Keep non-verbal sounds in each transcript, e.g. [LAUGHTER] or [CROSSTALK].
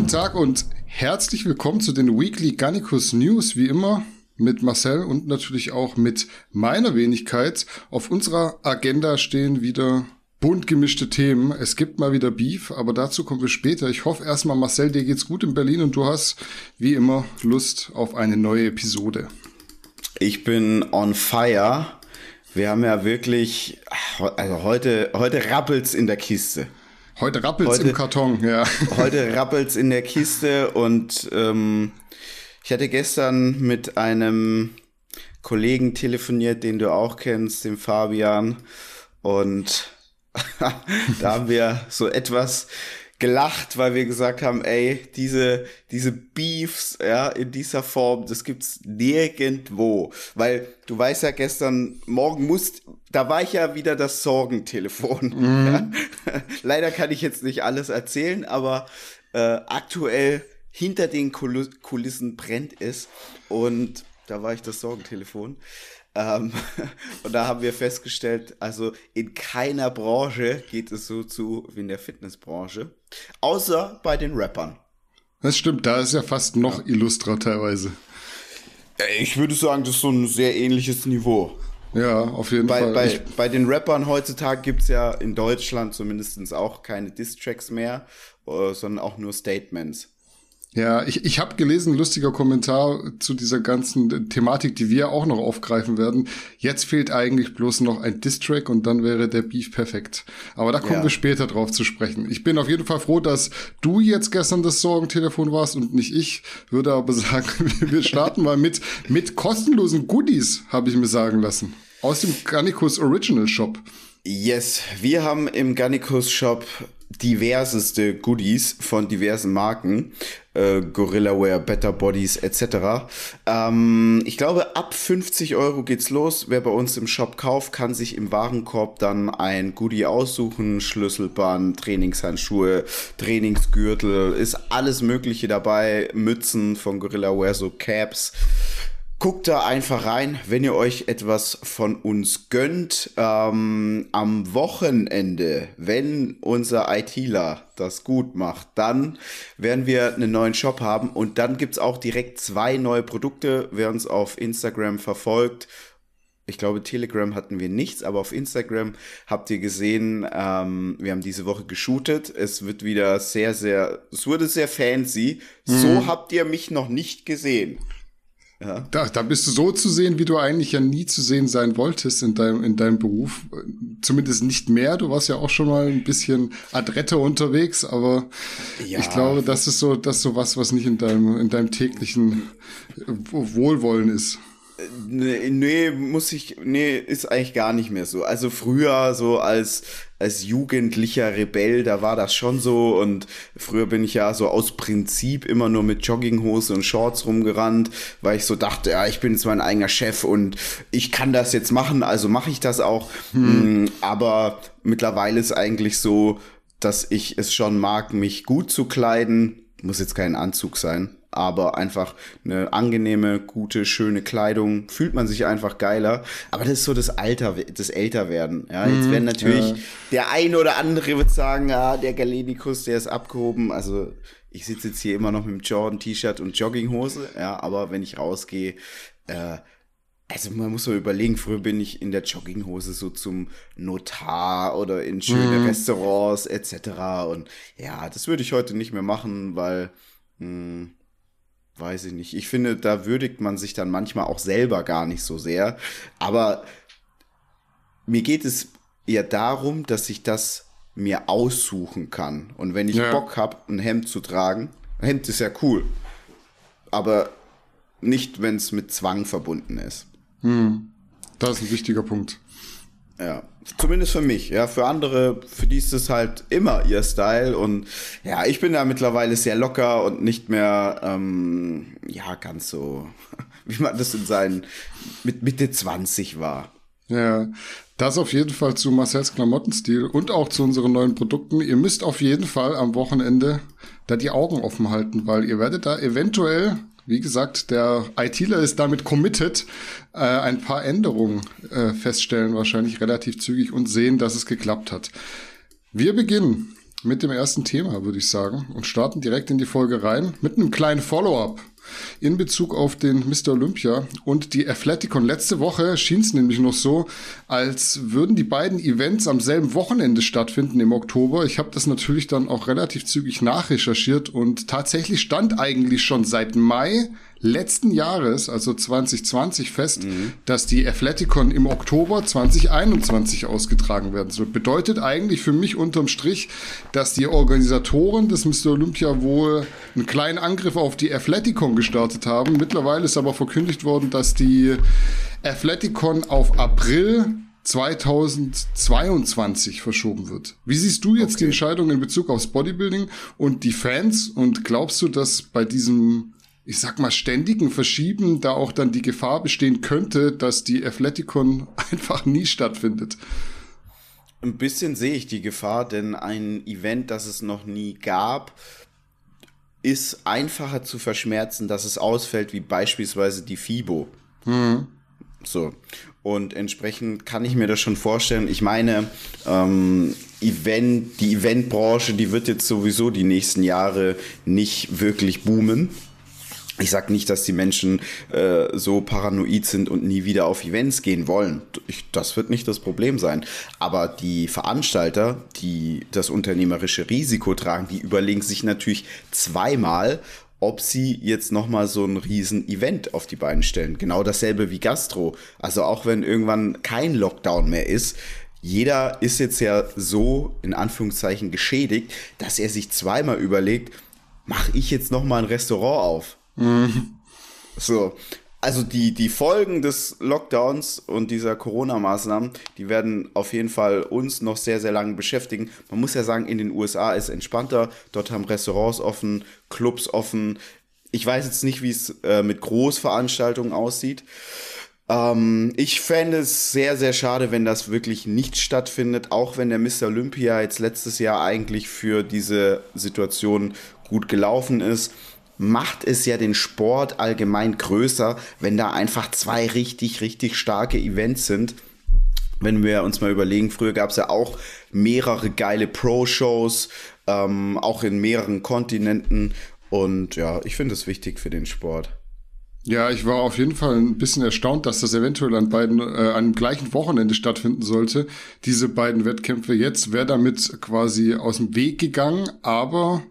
Guten Tag und herzlich willkommen zu den Weekly Gannicus News, wie immer mit Marcel und natürlich auch mit meiner Wenigkeit. Auf unserer Agenda stehen wieder bunt gemischte Themen. Es gibt mal wieder Beef, aber dazu kommen wir später. Ich hoffe erstmal, Marcel, dir geht's gut in Berlin und du hast wie immer Lust auf eine neue Episode. Ich bin on fire. Wir haben ja wirklich, also heute, heute rappelt's in der Kiste. Heute rappelt's heute, im Karton, ja. [LAUGHS] Heute rappelt's in der Kiste und ähm, ich hatte gestern mit einem Kollegen telefoniert, den du auch kennst, dem Fabian. Und [LAUGHS] da haben wir so etwas gelacht, weil wir gesagt haben, ey, diese, diese Beefs, ja, in dieser Form, das gibt's nirgendwo. Weil du weißt ja gestern, morgen musst, da war ich ja wieder das Sorgentelefon. Mhm. Ja. [LAUGHS] Leider kann ich jetzt nicht alles erzählen, aber äh, aktuell hinter den Kulissen brennt es und da war ich das Sorgentelefon. Ähm, [LAUGHS] und da haben wir festgestellt, also in keiner Branche geht es so zu wie in der Fitnessbranche, außer bei den Rappern. Das stimmt, da ist ja fast noch ja. illustrer teilweise. Ich würde sagen, das ist so ein sehr ähnliches Niveau. Ja, auf jeden bei, Fall. Bei, bei den Rappern heutzutage gibt es ja in Deutschland zumindest auch keine Diss-Tracks mehr, äh, sondern auch nur Statements. Ja, ich, ich habe gelesen, lustiger Kommentar zu dieser ganzen Thematik, die wir auch noch aufgreifen werden. Jetzt fehlt eigentlich bloß noch ein Distrack und dann wäre der Beef perfekt. Aber da kommen ja. wir später drauf zu sprechen. Ich bin auf jeden Fall froh, dass du jetzt gestern das Sorgentelefon warst und nicht ich. Würde aber [LAUGHS] sagen, wir starten mal mit, mit kostenlosen Goodies, habe ich mir sagen lassen. Aus dem Garnicus Original Shop. Yes, wir haben im Garnicus Shop diverseste Goodies von diversen Marken, äh, Gorillaware, Better Bodies etc. Ähm, ich glaube, ab 50 Euro geht's los. Wer bei uns im Shop kauft, kann sich im Warenkorb dann ein Goodie aussuchen. Schlüsselband, Trainingshandschuhe, Trainingsgürtel, ist alles Mögliche dabei. Mützen von Gorillaware, so Caps. Guckt da einfach rein, wenn ihr euch etwas von uns gönnt. Ähm, am Wochenende, wenn unser ITler das gut macht, dann werden wir einen neuen Shop haben und dann gibt's auch direkt zwei neue Produkte. Wer uns auf Instagram verfolgt, ich glaube, Telegram hatten wir nichts, aber auf Instagram habt ihr gesehen, ähm, wir haben diese Woche geshootet. Es wird wieder sehr, sehr, es wurde sehr fancy. Mhm. So habt ihr mich noch nicht gesehen. Ja. Da, da bist du so zu sehen, wie du eigentlich ja nie zu sehen sein wolltest in deinem, in deinem Beruf. Zumindest nicht mehr. Du warst ja auch schon mal ein bisschen adrette unterwegs, aber ja. ich glaube, das ist so, das ist so was, was nicht in deinem, in deinem täglichen Wohlwollen ist. Nee, nee, muss ich, nee, ist eigentlich gar nicht mehr so. Also früher so als, als jugendlicher Rebell, da war das schon so und früher bin ich ja so aus Prinzip immer nur mit Jogginghose und Shorts rumgerannt, weil ich so dachte, ja, ich bin jetzt mein eigener Chef und ich kann das jetzt machen, also mache ich das auch. Hm. Mm, aber mittlerweile ist eigentlich so, dass ich es schon mag, mich gut zu kleiden. Muss jetzt kein Anzug sein aber einfach eine angenehme, gute, schöne Kleidung, fühlt man sich einfach geiler. Aber das ist so das Alter, das Älterwerden. Ja, jetzt mhm, werden natürlich ja. der eine oder andere wird sagen, ja, der Galenikus, der ist abgehoben. Also ich sitze jetzt hier immer noch mit dem Jordan-T-Shirt und Jogginghose, ja, aber wenn ich rausgehe, äh, also man muss so überlegen, früher bin ich in der Jogginghose so zum Notar oder in schöne mhm. Restaurants etc. Und ja, das würde ich heute nicht mehr machen, weil mh, hm, weiß ich nicht. Ich finde, da würdigt man sich dann manchmal auch selber gar nicht so sehr. Aber mir geht es eher darum, dass ich das mir aussuchen kann. Und wenn ich ja. Bock habe, ein Hemd zu tragen, Hemd ist ja cool. Aber nicht, wenn es mit Zwang verbunden ist. Hm. Das ist ein wichtiger Punkt. Ja, zumindest für mich. Ja, für andere, für die ist es halt immer ihr Style. Und ja, ich bin da mittlerweile sehr locker und nicht mehr, ähm, ja, ganz so, [LAUGHS] wie man das in seinen, mit Mitte 20 war. Ja, das auf jeden Fall zu Marcells Klamottenstil und auch zu unseren neuen Produkten. Ihr müsst auf jeden Fall am Wochenende da die Augen offen halten, weil ihr werdet da eventuell wie gesagt, der ITler ist damit committed, äh, ein paar Änderungen äh, feststellen, wahrscheinlich relativ zügig und sehen, dass es geklappt hat. Wir beginnen mit dem ersten Thema, würde ich sagen, und starten direkt in die Folge rein mit einem kleinen Follow-up in Bezug auf den Mr. Olympia und die Athleticon. Letzte Woche schien es nämlich noch so, als würden die beiden Events am selben Wochenende stattfinden im Oktober. Ich habe das natürlich dann auch relativ zügig nachrecherchiert und tatsächlich stand eigentlich schon seit Mai letzten Jahres, also 2020, fest, mhm. dass die Athleticon im Oktober 2021 ausgetragen werden soll. Bedeutet eigentlich für mich unterm Strich, dass die Organisatoren des Mr. Olympia wohl einen kleinen Angriff auf die Athleticon gestartet haben. Mittlerweile ist aber verkündigt worden, dass die Athleticon auf April 2022 verschoben wird. Wie siehst du jetzt okay. die Entscheidung in Bezug aufs Bodybuilding und die Fans und glaubst du, dass bei diesem ich sag mal, ständigen Verschieben da auch dann die Gefahr bestehen könnte, dass die Athleticon [LAUGHS] einfach nie stattfindet. Ein bisschen sehe ich die Gefahr, denn ein Event, das es noch nie gab, ist einfacher zu verschmerzen, dass es ausfällt, wie beispielsweise die FIBO. Mhm. So. Und entsprechend kann ich mir das schon vorstellen. Ich meine, ähm, Event, die Eventbranche, die wird jetzt sowieso die nächsten Jahre nicht wirklich boomen ich sage nicht, dass die Menschen äh, so paranoid sind und nie wieder auf Events gehen wollen. Ich, das wird nicht das Problem sein. Aber die Veranstalter, die das unternehmerische Risiko tragen, die überlegen sich natürlich zweimal, ob sie jetzt nochmal so ein riesen Event auf die Beine stellen. Genau dasselbe wie Gastro. Also auch wenn irgendwann kein Lockdown mehr ist, jeder ist jetzt ja so in Anführungszeichen geschädigt, dass er sich zweimal überlegt, mache ich jetzt nochmal ein Restaurant auf? [LAUGHS] So. Also die, die Folgen des Lockdowns und dieser Corona-Maßnahmen, die werden auf jeden Fall uns noch sehr, sehr lange beschäftigen. Man muss ja sagen, in den USA ist es entspannter. Dort haben Restaurants offen, Clubs offen. Ich weiß jetzt nicht, wie es äh, mit Großveranstaltungen aussieht. Ähm, ich fände es sehr, sehr schade, wenn das wirklich nicht stattfindet, auch wenn der Mr. Olympia jetzt letztes Jahr eigentlich für diese Situation gut gelaufen ist macht es ja den Sport allgemein größer, wenn da einfach zwei richtig, richtig starke Events sind. Wenn wir uns mal überlegen, früher gab es ja auch mehrere geile Pro-Shows, ähm, auch in mehreren Kontinenten. Und ja, ich finde es wichtig für den Sport. Ja, ich war auf jeden Fall ein bisschen erstaunt, dass das eventuell an beiden, äh, an dem gleichen Wochenende stattfinden sollte. Diese beiden Wettkämpfe jetzt wäre damit quasi aus dem Weg gegangen, aber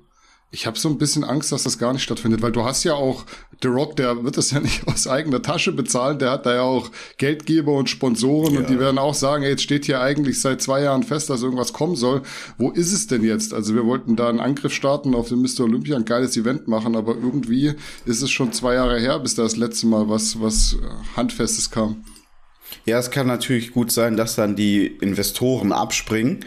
ich habe so ein bisschen Angst, dass das gar nicht stattfindet, weil du hast ja auch The Rock, der wird das [LAUGHS] ja nicht aus eigener Tasche bezahlen, der hat da ja auch Geldgeber und Sponsoren ja. und die werden auch sagen, ey, jetzt steht hier eigentlich seit zwei Jahren fest, dass irgendwas kommen soll. Wo ist es denn jetzt? Also wir wollten da einen Angriff starten auf den Mr. Olympia, ein geiles Event machen, aber irgendwie ist es schon zwei Jahre her, bis da das letzte Mal was, was Handfestes kam. Ja, es kann natürlich gut sein, dass dann die Investoren abspringen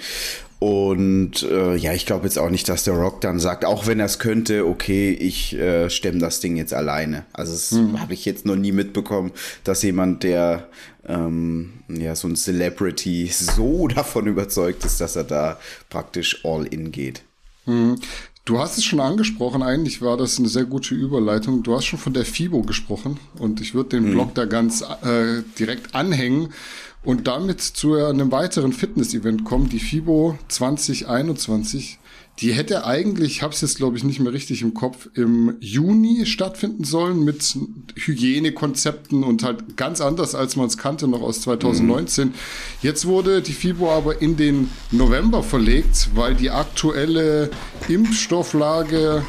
und äh, ja, ich glaube jetzt auch nicht, dass der Rock dann sagt, auch wenn er es könnte, okay, ich äh, stemme das Ding jetzt alleine. Also das hm. habe ich jetzt noch nie mitbekommen, dass jemand, der ähm, ja so ein Celebrity so [LAUGHS] davon überzeugt ist, dass er da praktisch all in geht. Hm. Du hast es schon angesprochen, eigentlich war das eine sehr gute Überleitung. Du hast schon von der FIBO gesprochen und ich würde den hm. Blog da ganz äh, direkt anhängen und damit zu einem weiteren Fitness-Event kommen, die FIBO 2021. Die hätte eigentlich, ich habe es jetzt glaube ich nicht mehr richtig im Kopf, im Juni stattfinden sollen mit Hygienekonzepten und halt ganz anders, als man es kannte, noch aus 2019. Mhm. Jetzt wurde die FIBO aber in den November verlegt, weil die aktuelle Impfstofflage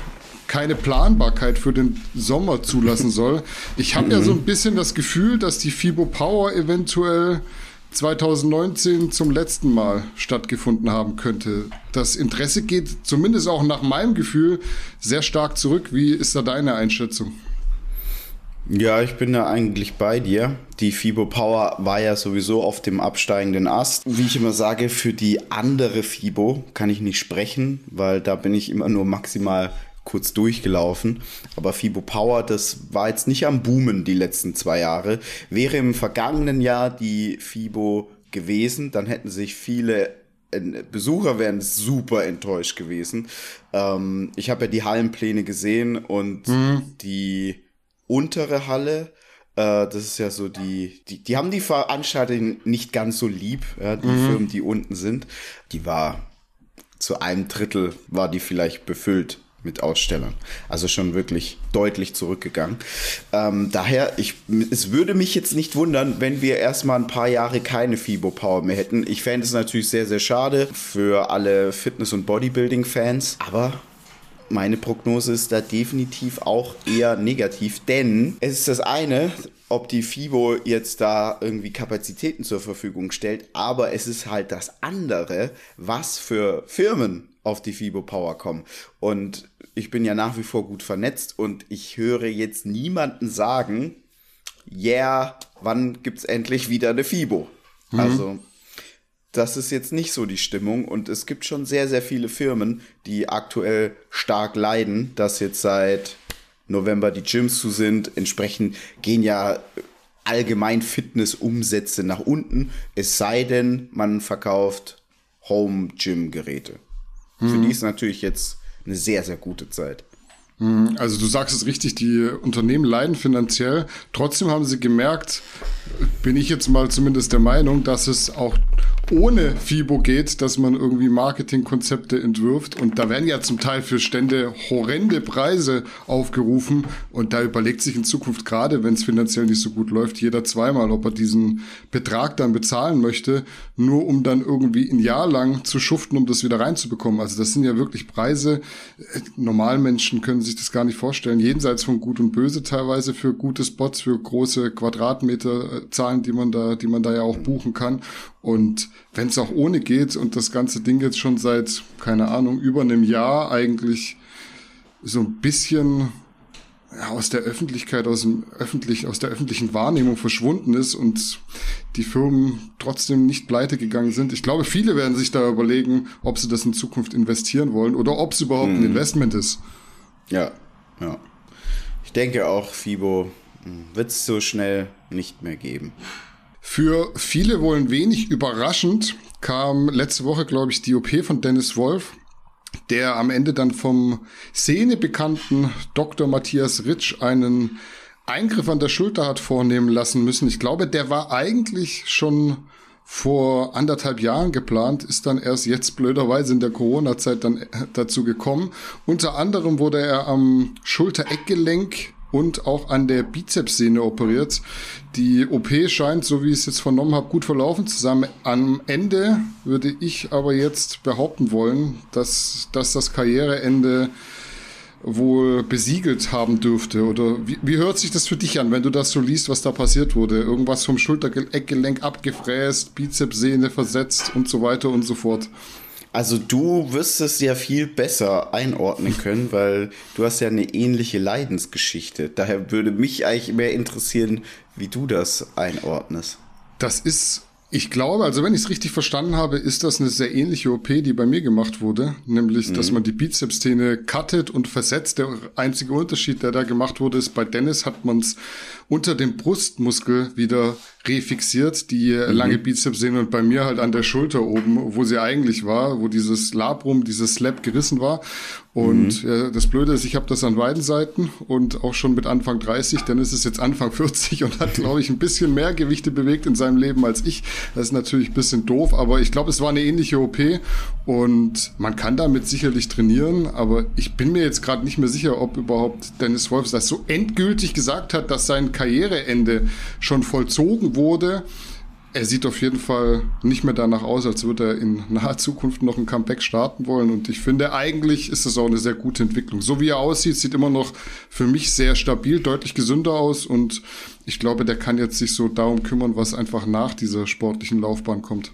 keine Planbarkeit für den Sommer zulassen soll. Ich habe mhm. ja so ein bisschen das Gefühl, dass die FIBO Power eventuell 2019 zum letzten Mal stattgefunden haben könnte. Das Interesse geht zumindest auch nach meinem Gefühl sehr stark zurück. Wie ist da deine Einschätzung? Ja, ich bin da eigentlich bei dir. Die FIBO Power war ja sowieso auf dem absteigenden Ast. Wie ich immer sage, für die andere FIBO kann ich nicht sprechen, weil da bin ich immer nur maximal kurz durchgelaufen. Aber FIBO Power, das war jetzt nicht am Boomen die letzten zwei Jahre. Wäre im vergangenen Jahr die FIBO gewesen, dann hätten sich viele Besucher wären super enttäuscht gewesen. Ähm, ich habe ja die Hallenpläne gesehen und mhm. die untere Halle, äh, das ist ja so die, die, die haben die Veranstalter nicht ganz so lieb, ja, die mhm. Firmen, die unten sind. Die war zu einem Drittel war die vielleicht befüllt mit Ausstellern. Also schon wirklich deutlich zurückgegangen. Ähm, daher, ich, es würde mich jetzt nicht wundern, wenn wir erstmal ein paar Jahre keine FIBO Power mehr hätten. Ich fände es natürlich sehr, sehr schade für alle Fitness- und Bodybuilding-Fans. Aber meine Prognose ist da definitiv auch eher negativ, denn es ist das eine, ob die FIBO jetzt da irgendwie Kapazitäten zur Verfügung stellt, aber es ist halt das andere, was für Firmen auf die FIBO Power kommen. Und ich bin ja nach wie vor gut vernetzt und ich höre jetzt niemanden sagen, yeah, wann gibt's endlich wieder eine FIBO? Mhm. Also, das ist jetzt nicht so die Stimmung und es gibt schon sehr, sehr viele Firmen, die aktuell stark leiden, dass jetzt seit November die Gyms zu sind. Entsprechend gehen ja allgemein Fitnessumsätze nach unten, es sei denn, man verkauft Home-Gym-Geräte. Mhm. Für die ist natürlich jetzt eine sehr, sehr gute Zeit. Mhm. Also du sagst es richtig, die Unternehmen leiden finanziell. Trotzdem haben sie gemerkt, bin ich jetzt mal zumindest der Meinung, dass es auch ohne FIBO geht, dass man irgendwie Marketingkonzepte entwirft. Und da werden ja zum Teil für Stände horrende Preise aufgerufen. Und da überlegt sich in Zukunft gerade, wenn es finanziell nicht so gut läuft, jeder zweimal, ob er diesen Betrag dann bezahlen möchte, nur um dann irgendwie ein Jahr lang zu schuften, um das wieder reinzubekommen. Also das sind ja wirklich Preise. Normalmenschen können sich das gar nicht vorstellen. Jenseits von Gut und Böse teilweise für gute Spots, für große Quadratmeterzahlen, die man da, die man da ja auch buchen kann. Und wenn es auch ohne geht und das ganze Ding jetzt schon seit, keine Ahnung, über einem Jahr eigentlich so ein bisschen aus der Öffentlichkeit, aus dem öffentlich, aus der öffentlichen Wahrnehmung verschwunden ist und die Firmen trotzdem nicht pleite gegangen sind. Ich glaube, viele werden sich da überlegen, ob sie das in Zukunft investieren wollen oder ob es überhaupt hm. ein mhm. Investment ist. Ja, ja. Ich denke auch, FIBO hm, wird es so schnell nicht mehr geben. Für viele wohl ein wenig überraschend kam letzte Woche, glaube ich, die OP von Dennis Wolf, der am Ende dann vom szenebekannten Dr. Matthias Ritsch einen Eingriff an der Schulter hat vornehmen lassen müssen. Ich glaube, der war eigentlich schon vor anderthalb Jahren geplant, ist dann erst jetzt blöderweise in der Corona-Zeit dann dazu gekommen. Unter anderem wurde er am Schultereckgelenk und auch an der Bizepssehne operiert. Die OP scheint, so wie ich es jetzt vernommen habe, gut verlaufen zu sein. Am Ende würde ich aber jetzt behaupten wollen, dass, dass das Karriereende wohl besiegelt haben dürfte. Oder wie, wie hört sich das für dich an, wenn du das so liest, was da passiert wurde? Irgendwas vom Schultereckgelenk abgefräst, Bizepssehne versetzt und so weiter und so fort. Also du wirst es ja viel besser einordnen können, weil du hast ja eine ähnliche Leidensgeschichte. Daher würde mich eigentlich mehr interessieren, wie du das einordnest. Das ist ich glaube, also wenn ich es richtig verstanden habe, ist das eine sehr ähnliche OP, die bei mir gemacht wurde. Nämlich, mhm. dass man die Bizepssehne cuttet und versetzt. Der einzige Unterschied, der da gemacht wurde, ist, bei Dennis hat man es unter dem Brustmuskel wieder refixiert, die mhm. lange Bizepssehne und bei mir halt an der Schulter oben, wo sie eigentlich war, wo dieses Labrum, dieses Slap gerissen war. Und mhm. ja, das Blöde ist, ich habe das an beiden Seiten und auch schon mit Anfang 30, dann ist es jetzt Anfang 40 und hat, glaube ich, ein bisschen mehr Gewichte bewegt in seinem Leben als ich. Das ist natürlich ein bisschen doof, aber ich glaube, es war eine ähnliche OP und man kann damit sicherlich trainieren, aber ich bin mir jetzt gerade nicht mehr sicher, ob überhaupt Dennis Wolf das so endgültig gesagt hat, dass sein Karriereende schon vollzogen wurde er sieht auf jeden Fall nicht mehr danach aus, als würde er in naher Zukunft noch ein Comeback starten wollen. Und ich finde, eigentlich ist es auch eine sehr gute Entwicklung. So wie er aussieht, sieht immer noch für mich sehr stabil, deutlich gesünder aus. Und ich glaube, der kann jetzt sich so darum kümmern, was einfach nach dieser sportlichen Laufbahn kommt.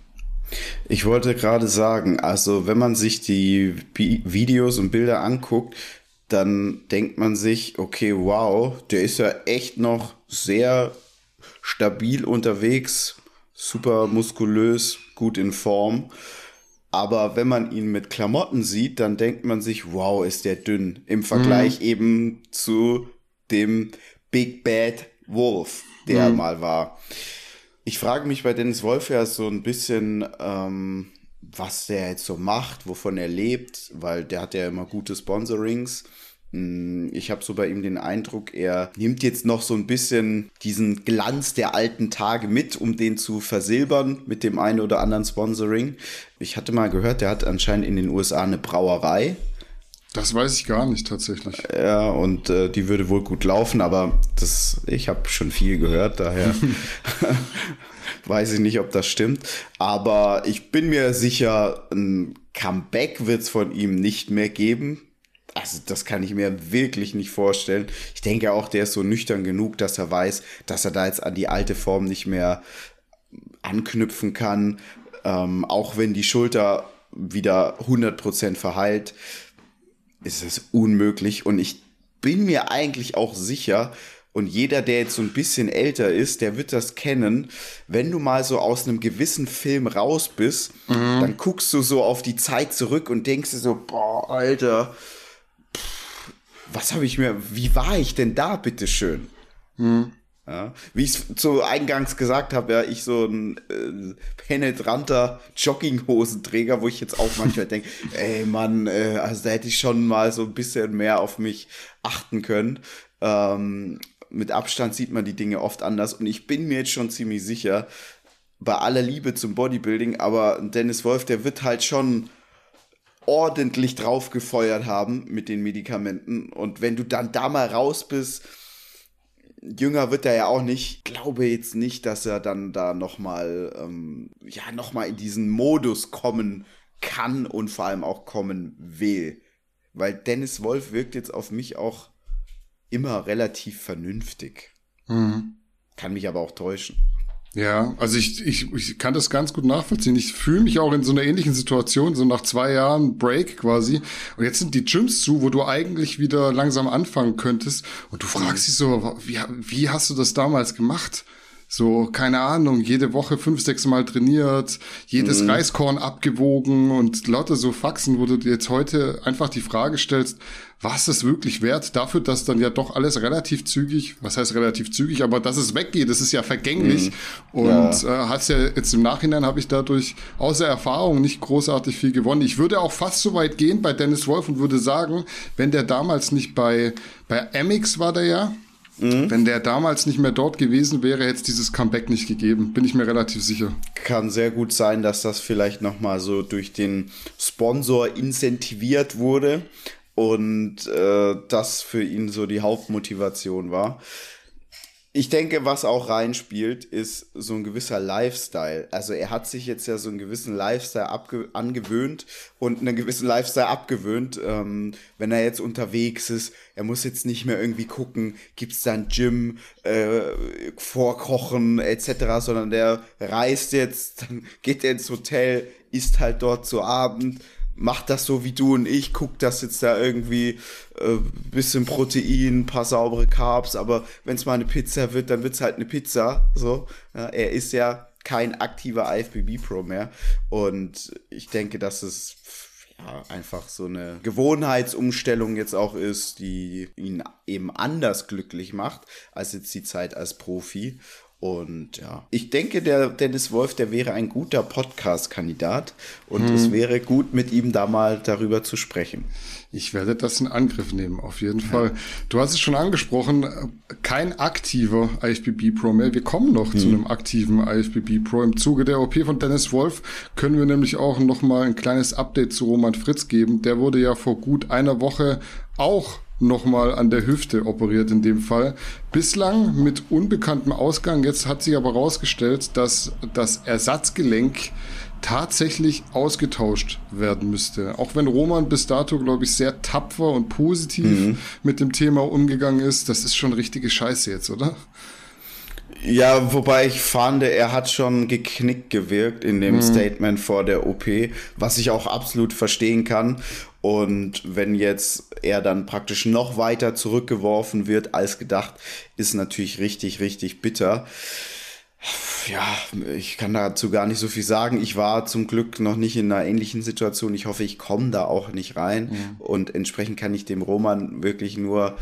Ich wollte gerade sagen, also wenn man sich die Videos und Bilder anguckt, dann denkt man sich, okay, wow, der ist ja echt noch sehr stabil unterwegs, super muskulös, gut in Form. Aber wenn man ihn mit Klamotten sieht, dann denkt man sich, wow, ist der dünn. Im Vergleich mhm. eben zu dem Big Bad Wolf, der mhm. mal war. Ich frage mich bei Dennis Wolf ja so ein bisschen, ähm, was der jetzt so macht, wovon er lebt, weil der hat ja immer gute Sponsorings. Mm, ich habe so bei ihm den Eindruck, er nimmt jetzt noch so ein bisschen diesen Glanz der alten Tage mit, um den zu versilbern mit dem einen oder anderen Sponsoring. Ich hatte mal gehört, der hat anscheinend in den USA eine Brauerei. Das weiß ich gar nicht tatsächlich. Ja, und äh, die würde wohl gut laufen, aber das, ich habe schon viel gehört, daher [LAUGHS] weiß ich nicht, ob das stimmt. Aber ich bin mir sicher, ein Comeback wird es von ihm nicht mehr geben also das kann ich mir wirklich nicht vorstellen. Ich denke auch, der ist so nüchtern genug, dass er weiß, dass er da jetzt an die alte Form nicht mehr anknüpfen kann. Ähm, auch wenn die Schulter wieder 100% verheilt, ist es unmöglich. Und ich bin mir eigentlich auch sicher, und jeder, der jetzt so ein bisschen älter ist, der wird das kennen. Wenn du mal so aus einem gewissen Film raus bist, mhm. dann guckst du so auf die Zeit zurück und denkst dir so, boah, Alter, was habe ich mir, wie war ich denn da, bitteschön? Hm. Ja, wie ich es zu eingangs gesagt habe, ja, ich so ein äh, penetranter Jogginghosenträger, wo ich jetzt auch manchmal denke, [LAUGHS] ey Mann, äh, also da hätte ich schon mal so ein bisschen mehr auf mich achten können. Ähm, mit Abstand sieht man die Dinge oft anders und ich bin mir jetzt schon ziemlich sicher, bei aller Liebe zum Bodybuilding, aber Dennis Wolf, der wird halt schon ordentlich draufgefeuert haben mit den Medikamenten. Und wenn du dann da mal raus bist, jünger wird er ja auch nicht. Glaube jetzt nicht, dass er dann da nochmal, ähm, ja, nochmal in diesen Modus kommen kann und vor allem auch kommen will. Weil Dennis Wolf wirkt jetzt auf mich auch immer relativ vernünftig. Mhm. Kann mich aber auch täuschen. Ja, also ich, ich, ich kann das ganz gut nachvollziehen. Ich fühle mich auch in so einer ähnlichen Situation, so nach zwei Jahren Break quasi. Und jetzt sind die Gyms zu, wo du eigentlich wieder langsam anfangen könntest. Und du fragst dich so, wie, wie hast du das damals gemacht? So, keine Ahnung, jede Woche fünf, sechs Mal trainiert, jedes mhm. Reiskorn abgewogen und lauter so Faxen, wo du dir jetzt heute einfach die Frage stellst, was ist wirklich wert dafür, dass dann ja doch alles relativ zügig, was heißt relativ zügig, aber dass es weggeht, das ist ja vergänglich. Mhm. Und ja. äh, hat's ja jetzt im Nachhinein habe ich dadurch außer Erfahrung nicht großartig viel gewonnen. Ich würde auch fast so weit gehen bei Dennis Wolf und würde sagen, wenn der damals nicht bei, bei Amix war der ja, Mhm. Wenn der damals nicht mehr dort gewesen wäre, hätte es dieses Comeback nicht gegeben. Bin ich mir relativ sicher. Kann sehr gut sein, dass das vielleicht nochmal so durch den Sponsor incentiviert wurde und äh, das für ihn so die Hauptmotivation war. Ich denke, was auch reinspielt, ist so ein gewisser Lifestyle. Also er hat sich jetzt ja so einen gewissen Lifestyle angewöhnt und einen gewissen Lifestyle abgewöhnt. Ähm, wenn er jetzt unterwegs ist, er muss jetzt nicht mehr irgendwie gucken, gibt's da ein Gym, äh, vorkochen etc., sondern der reist jetzt, [LAUGHS] dann geht er ins Hotel, isst halt dort zu Abend macht das so wie du und ich, guckt das jetzt da irgendwie äh, bisschen Protein, paar saubere Carbs, aber wenn es mal eine Pizza wird, dann wird es halt eine Pizza. So, ja, er ist ja kein aktiver IFBB Pro mehr und ich denke, dass es ja, einfach so eine Gewohnheitsumstellung jetzt auch ist, die ihn eben anders glücklich macht als jetzt die Zeit als Profi. Und ja, ich denke, der Dennis Wolf, der wäre ein guter Podcast-Kandidat und hm. es wäre gut, mit ihm da mal darüber zu sprechen. Ich werde das in Angriff nehmen, auf jeden ja. Fall. Du hast es schon angesprochen, kein aktiver IFBB Pro mehr. Wir kommen noch hm. zu einem aktiven IFBB Pro. Im Zuge der OP von Dennis Wolf können wir nämlich auch noch mal ein kleines Update zu Roman Fritz geben. Der wurde ja vor gut einer Woche auch nochmal an der Hüfte operiert in dem Fall. Bislang mit unbekanntem Ausgang. Jetzt hat sich aber herausgestellt, dass das Ersatzgelenk tatsächlich ausgetauscht werden müsste. Auch wenn Roman bis dato, glaube ich, sehr tapfer und positiv mhm. mit dem Thema umgegangen ist, das ist schon richtige Scheiße jetzt, oder? Ja, wobei ich fand, er hat schon geknickt gewirkt in dem mhm. Statement vor der OP, was ich auch absolut verstehen kann. Und wenn jetzt er dann praktisch noch weiter zurückgeworfen wird als gedacht, ist natürlich richtig, richtig bitter. Ja, ich kann dazu gar nicht so viel sagen. Ich war zum Glück noch nicht in einer ähnlichen Situation. Ich hoffe, ich komme da auch nicht rein. Ja. Und entsprechend kann ich dem Roman wirklich nur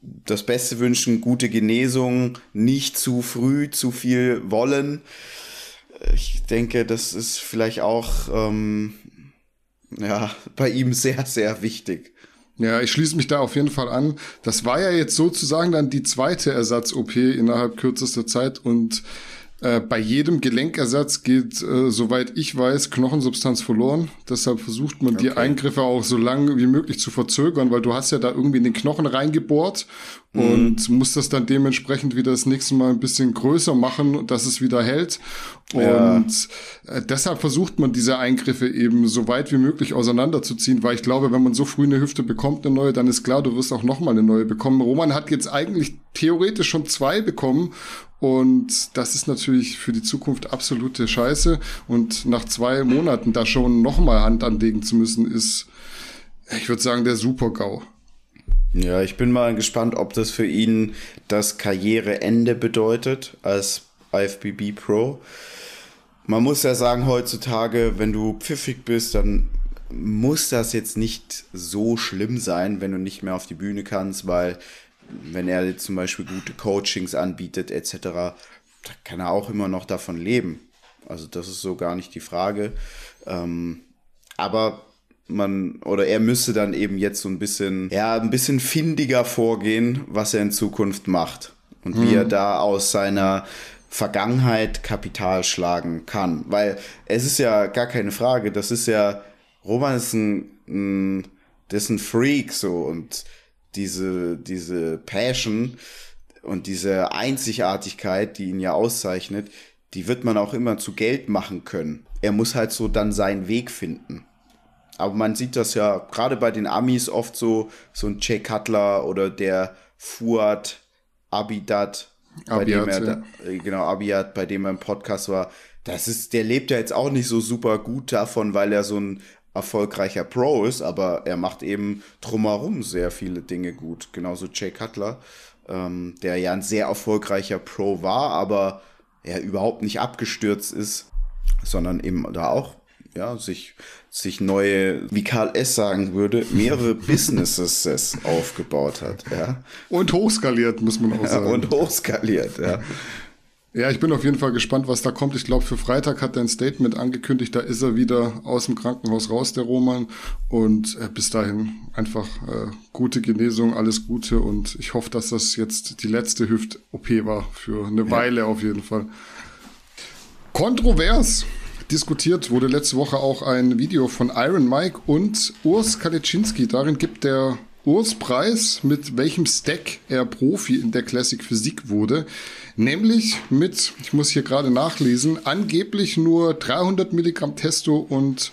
das Beste wünschen, gute Genesung, nicht zu früh, zu viel wollen. Ich denke, das ist vielleicht auch ähm, ja, bei ihm sehr, sehr wichtig. Ja, ich schließe mich da auf jeden Fall an. Das war ja jetzt sozusagen dann die zweite Ersatz-OP innerhalb kürzester Zeit und äh, bei jedem Gelenkersatz geht, äh, soweit ich weiß, Knochensubstanz verloren. Deshalb versucht man okay. die Eingriffe auch so lange wie möglich zu verzögern, weil du hast ja da irgendwie in den Knochen reingebohrt mhm. und musst das dann dementsprechend wieder das nächste Mal ein bisschen größer machen, dass es wieder hält. Ja. Und äh, deshalb versucht man diese Eingriffe eben so weit wie möglich auseinanderzuziehen, weil ich glaube, wenn man so früh eine Hüfte bekommt, eine neue, dann ist klar, du wirst auch nochmal eine neue bekommen. Roman hat jetzt eigentlich theoretisch schon zwei bekommen und das ist natürlich für die Zukunft absolute Scheiße. Und nach zwei Monaten da schon nochmal Hand anlegen zu müssen, ist, ich würde sagen, der Super-GAU. Ja, ich bin mal gespannt, ob das für ihn das Karriereende bedeutet als IFBB Pro. Man muss ja sagen, heutzutage, wenn du pfiffig bist, dann muss das jetzt nicht so schlimm sein, wenn du nicht mehr auf die Bühne kannst, weil wenn er jetzt zum Beispiel gute Coachings anbietet etc., da kann er auch immer noch davon leben. Also das ist so gar nicht die Frage. Ähm, aber man oder er müsste dann eben jetzt so ein bisschen, ja, ein bisschen findiger vorgehen, was er in Zukunft macht und mhm. wie er da aus seiner Vergangenheit Kapital schlagen kann. Weil es ist ja gar keine Frage, das ist ja, Roman ist ein, ein das ist ein Freak so und diese, diese Passion und diese Einzigartigkeit, die ihn ja auszeichnet, die wird man auch immer zu Geld machen können. Er muss halt so dann seinen Weg finden. Aber man sieht das ja gerade bei den Amis oft so, so ein Jay Cutler oder der Fuad Abidat, bei dem er, ja. äh, genau, Abiat, bei dem er im Podcast war. Das ist, der lebt ja jetzt auch nicht so super gut davon, weil er so ein erfolgreicher Pro ist, aber er macht eben drumherum sehr viele Dinge gut. Genauso Jay Cutler, ähm, der ja ein sehr erfolgreicher Pro war, aber er überhaupt nicht abgestürzt ist, sondern eben da auch ja, sich, sich neue, wie Karl S. sagen würde, mehrere [LAUGHS] Businesses aufgebaut hat. Ja. Und hochskaliert, muss man auch [LAUGHS] sagen. Ja, und hochskaliert, ja. Ja, ich bin auf jeden Fall gespannt, was da kommt. Ich glaube, für Freitag hat er ein Statement angekündigt. Da ist er wieder aus dem Krankenhaus raus, der Roman. Und äh, bis dahin einfach äh, gute Genesung, alles Gute. Und ich hoffe, dass das jetzt die letzte Hüft-OP war. Für eine ja. Weile auf jeden Fall. Kontrovers diskutiert wurde letzte Woche auch ein Video von Iron Mike und Urs Kalitschinski. Darin gibt der Urs Preis, mit welchem Stack er Profi in der Classic Physik wurde. Nämlich mit, ich muss hier gerade nachlesen, angeblich nur 300 Milligramm Testo und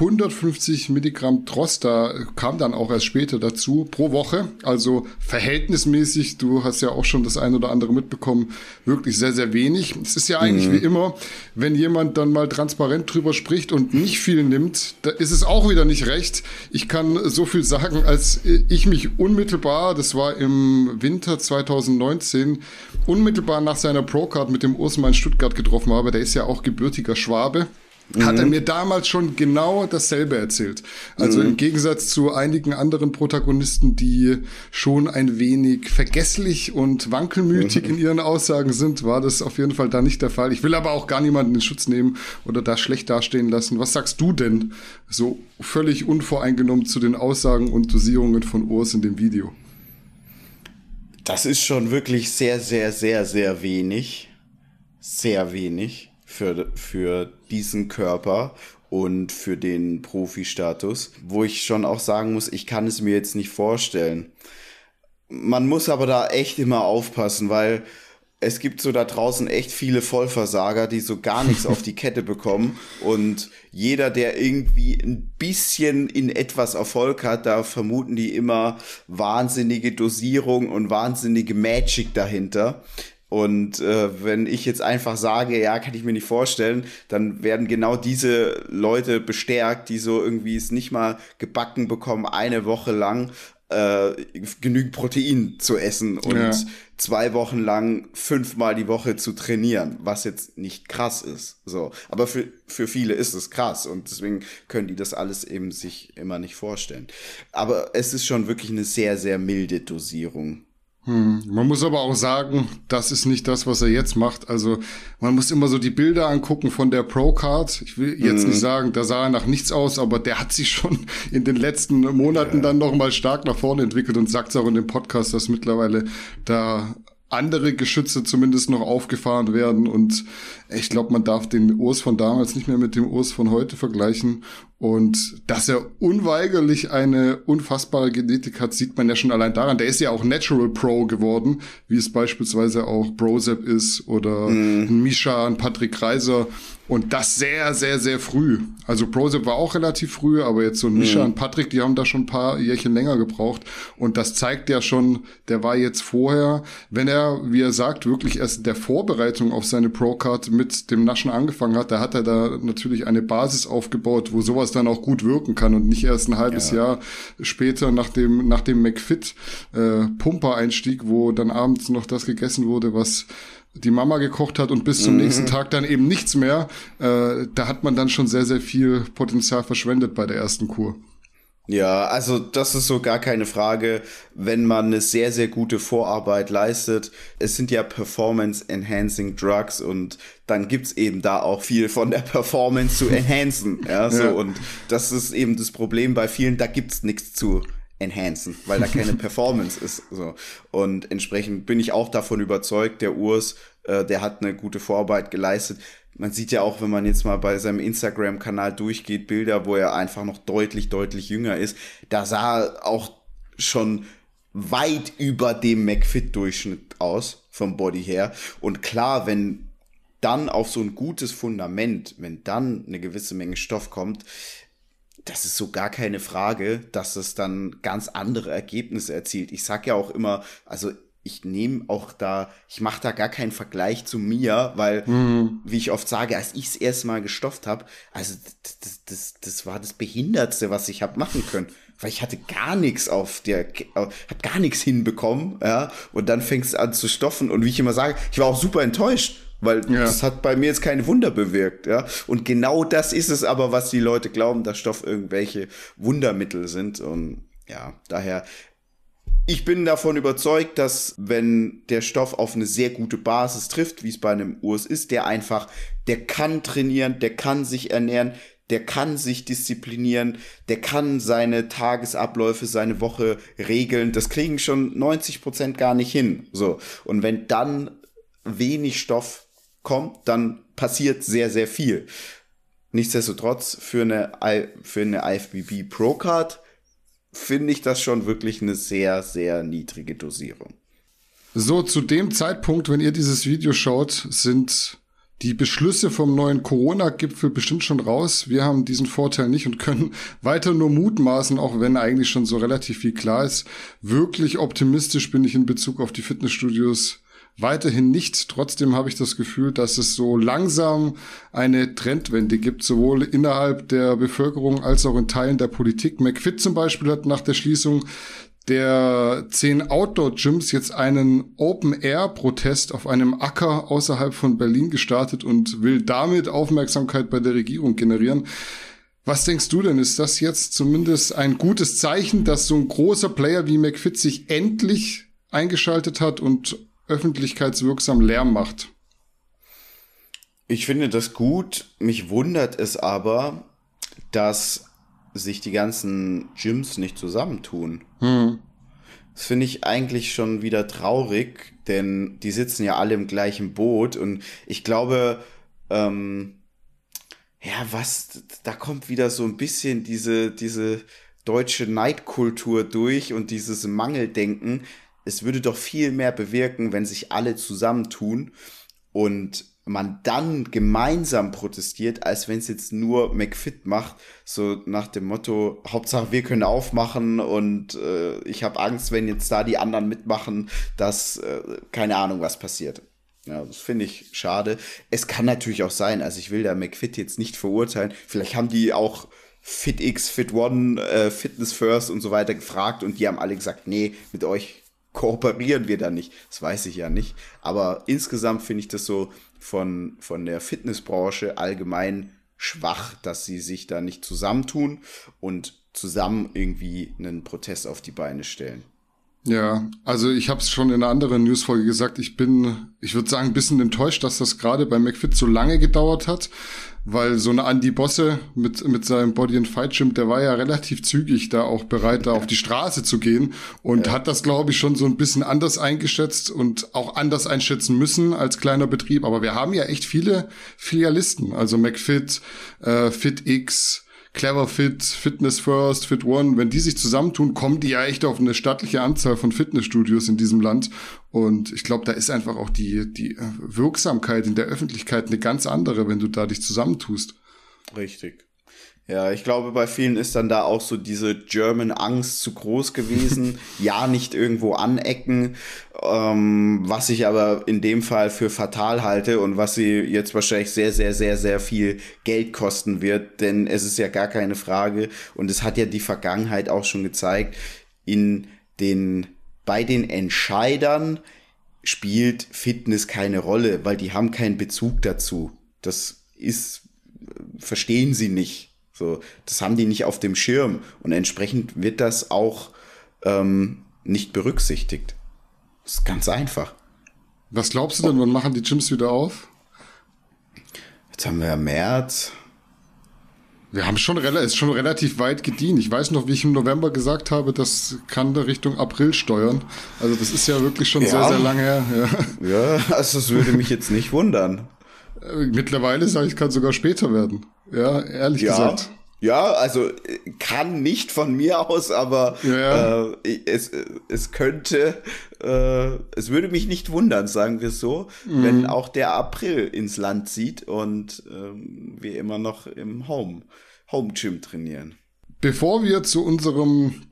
150 Milligramm Trosta kam dann auch erst später dazu pro Woche. Also verhältnismäßig, du hast ja auch schon das eine oder andere mitbekommen, wirklich sehr, sehr wenig. Es ist ja eigentlich mhm. wie immer, wenn jemand dann mal transparent drüber spricht und nicht viel nimmt, da ist es auch wieder nicht recht. Ich kann so viel sagen, als ich mich unmittelbar, das war im Winter 2019, unmittelbar nach seiner Pro-Card mit dem Ursmann Stuttgart getroffen habe. Der ist ja auch gebürtiger Schwabe hat er mhm. mir damals schon genau dasselbe erzählt. Also mhm. im Gegensatz zu einigen anderen Protagonisten, die schon ein wenig vergesslich und wankelmütig mhm. in ihren Aussagen sind, war das auf jeden Fall da nicht der Fall. Ich will aber auch gar niemanden in Schutz nehmen oder da schlecht dastehen lassen. Was sagst du denn so völlig unvoreingenommen zu den Aussagen und Dosierungen von Urs in dem Video? Das ist schon wirklich sehr, sehr, sehr, sehr wenig. Sehr wenig für, für diesen Körper und für den Profi-Status, wo ich schon auch sagen muss, ich kann es mir jetzt nicht vorstellen. Man muss aber da echt immer aufpassen, weil es gibt so da draußen echt viele Vollversager, die so gar nichts auf die Kette bekommen. Und jeder, der irgendwie ein bisschen in etwas Erfolg hat, da vermuten die immer wahnsinnige Dosierung und wahnsinnige Magic dahinter. Und äh, wenn ich jetzt einfach sage, ja, kann ich mir nicht vorstellen, dann werden genau diese Leute bestärkt, die so irgendwie es nicht mal gebacken bekommen, eine Woche lang äh, genügend Protein zu essen und ja. zwei Wochen lang fünfmal die Woche zu trainieren, was jetzt nicht krass ist. So, aber für für viele ist es krass und deswegen können die das alles eben sich immer nicht vorstellen. Aber es ist schon wirklich eine sehr sehr milde Dosierung. Man muss aber auch sagen, das ist nicht das, was er jetzt macht. Also man muss immer so die Bilder angucken von der Pro-Card. Ich will jetzt hm. nicht sagen, da sah er nach nichts aus, aber der hat sich schon in den letzten Monaten ja. dann noch mal stark nach vorne entwickelt und sagt es auch in dem Podcast, dass mittlerweile da andere Geschütze zumindest noch aufgefahren werden. Und ich glaube, man darf den Urs von damals nicht mehr mit dem Urs von heute vergleichen. Und dass er unweigerlich eine unfassbare Genetik hat, sieht man ja schon allein daran. Der ist ja auch Natural Pro geworden, wie es beispielsweise auch Brozep ist oder mm. ein Misha, ein Patrick Kreiser. Und das sehr, sehr, sehr früh. Also Prozep war auch relativ früh, aber jetzt so ein Mischa mhm. und Patrick, die haben da schon ein paar Jährchen länger gebraucht. Und das zeigt ja schon, der war jetzt vorher, wenn er, wie er sagt, wirklich erst der Vorbereitung auf seine Pro-Card mit dem Naschen angefangen hat, da hat er da natürlich eine Basis aufgebaut, wo sowas dann auch gut wirken kann und nicht erst ein halbes ja. Jahr später nach dem, nach dem McFit äh, Pumper-Einstieg, wo dann abends noch das gegessen wurde, was die Mama gekocht hat und bis zum mhm. nächsten Tag dann eben nichts mehr, äh, da hat man dann schon sehr, sehr viel Potenzial verschwendet bei der ersten Kur. Ja, also das ist so gar keine Frage, wenn man eine sehr, sehr gute Vorarbeit leistet. Es sind ja Performance-Enhancing Drugs und dann gibt's eben da auch viel von der Performance zu enhancen. ja, so ja. und das ist eben das Problem bei vielen, da gibt's nichts zu enhancen, weil da keine [LAUGHS] Performance ist. So. Und entsprechend bin ich auch davon überzeugt, der Urs, äh, der hat eine gute Vorarbeit geleistet. Man sieht ja auch, wenn man jetzt mal bei seinem Instagram-Kanal durchgeht, Bilder, wo er einfach noch deutlich, deutlich jünger ist. Da sah er auch schon weit über dem McFit-Durchschnitt aus, vom Body her. Und klar, wenn dann auf so ein gutes Fundament, wenn dann eine gewisse Menge Stoff kommt, das ist so gar keine Frage, dass es dann ganz andere Ergebnisse erzielt. Ich sag ja auch immer, also ich nehme auch da, ich mache da gar keinen Vergleich zu mir, weil, mhm. wie ich oft sage, als ich es erstmal gestofft habe, also das, das, das war das Behindertste, was ich habe machen können. Weil ich hatte gar nichts auf der, hab gar nichts hinbekommen, ja. Und dann fängst du an zu stoffen. Und wie ich immer sage, ich war auch super enttäuscht weil ja. das hat bei mir jetzt keine Wunder bewirkt, ja. Und genau das ist es aber, was die Leute glauben, dass Stoff irgendwelche Wundermittel sind. Und ja, daher, ich bin davon überzeugt, dass wenn der Stoff auf eine sehr gute Basis trifft, wie es bei einem Urs ist, der einfach, der kann trainieren, der kann sich ernähren, der kann sich disziplinieren, der kann seine Tagesabläufe, seine Woche regeln. Das kriegen schon 90 Prozent gar nicht hin. So. Und wenn dann wenig Stoff kommt, dann passiert sehr, sehr viel. Nichtsdestotrotz, für eine, für eine IFBB Pro Card finde ich das schon wirklich eine sehr, sehr niedrige Dosierung. So, zu dem Zeitpunkt, wenn ihr dieses Video schaut, sind die Beschlüsse vom neuen Corona-Gipfel bestimmt schon raus. Wir haben diesen Vorteil nicht und können [LAUGHS] weiter nur mutmaßen, auch wenn eigentlich schon so relativ viel klar ist. Wirklich optimistisch bin ich in Bezug auf die Fitnessstudios weiterhin nicht. Trotzdem habe ich das Gefühl, dass es so langsam eine Trendwende gibt, sowohl innerhalb der Bevölkerung als auch in Teilen der Politik. McFit zum Beispiel hat nach der Schließung der zehn Outdoor-Gyms jetzt einen Open-Air-Protest auf einem Acker außerhalb von Berlin gestartet und will damit Aufmerksamkeit bei der Regierung generieren. Was denkst du denn? Ist das jetzt zumindest ein gutes Zeichen, dass so ein großer Player wie McFit sich endlich eingeschaltet hat und öffentlichkeitswirksam Lärm macht. Ich finde das gut. Mich wundert es aber, dass sich die ganzen Gyms nicht zusammentun. Hm. Das finde ich eigentlich schon wieder traurig, denn die sitzen ja alle im gleichen Boot und ich glaube, ähm, ja, was, da kommt wieder so ein bisschen diese, diese deutsche Neidkultur durch und dieses Mangeldenken, es würde doch viel mehr bewirken, wenn sich alle zusammentun und man dann gemeinsam protestiert, als wenn es jetzt nur McFit macht, so nach dem Motto, Hauptsache wir können aufmachen und äh, ich habe Angst, wenn jetzt da die anderen mitmachen, dass äh, keine Ahnung, was passiert. Ja, das finde ich schade. Es kann natürlich auch sein, also ich will da McFit jetzt nicht verurteilen, vielleicht haben die auch FitX, Fit One, äh, Fitness First und so weiter gefragt und die haben alle gesagt, nee, mit euch kooperieren wir da nicht? Das weiß ich ja nicht. Aber insgesamt finde ich das so von, von der Fitnessbranche allgemein schwach, dass sie sich da nicht zusammentun und zusammen irgendwie einen Protest auf die Beine stellen. Ja, also ich habe es schon in einer anderen Newsfolge gesagt, ich bin, ich würde sagen, ein bisschen enttäuscht, dass das gerade bei McFit so lange gedauert hat, weil so eine Andy Bosse mit, mit seinem Body and Fight Gym, der war ja relativ zügig da auch bereit, da auf die Straße zu gehen und ja. hat das, glaube ich, schon so ein bisschen anders eingeschätzt und auch anders einschätzen müssen als kleiner Betrieb. Aber wir haben ja echt viele Filialisten, also McFit, äh, FitX, Clever Fit, Fitness First, Fit One, wenn die sich zusammentun, kommen die ja echt auf eine stattliche Anzahl von Fitnessstudios in diesem Land. Und ich glaube, da ist einfach auch die, die äh, Wirksamkeit in der Öffentlichkeit eine ganz andere, wenn du da dich zusammentust. Richtig. Ja, ich glaube, bei vielen ist dann da auch so diese German Angst zu groß gewesen. [LAUGHS] ja, nicht irgendwo anecken, ähm, was ich aber in dem Fall für fatal halte und was sie jetzt wahrscheinlich sehr, sehr, sehr, sehr viel Geld kosten wird, denn es ist ja gar keine Frage und es hat ja die Vergangenheit auch schon gezeigt, in den, bei den Entscheidern spielt Fitness keine Rolle, weil die haben keinen Bezug dazu. Das ist, verstehen sie nicht so, das haben die nicht auf dem Schirm und entsprechend wird das auch ähm, nicht berücksichtigt. Das ist ganz einfach. Was glaubst du denn, wann machen die Gyms wieder auf? Jetzt haben wir ja März. Wir haben schon, ist schon relativ weit gedient. Ich weiß noch, wie ich im November gesagt habe, das kann da Richtung April steuern. Also das ist ja wirklich schon ja. sehr, sehr lange her. Ja. ja, also das würde mich jetzt nicht wundern. Äh, mittlerweile sage ich, kann sogar später werden. Ja, ehrlich ja. gesagt. Ja, also kann nicht von mir aus, aber ja. äh, es, es könnte, äh, es würde mich nicht wundern, sagen wir so, mhm. wenn auch der April ins Land zieht und ähm, wir immer noch im Home, Home Gym trainieren. Bevor wir zu unserem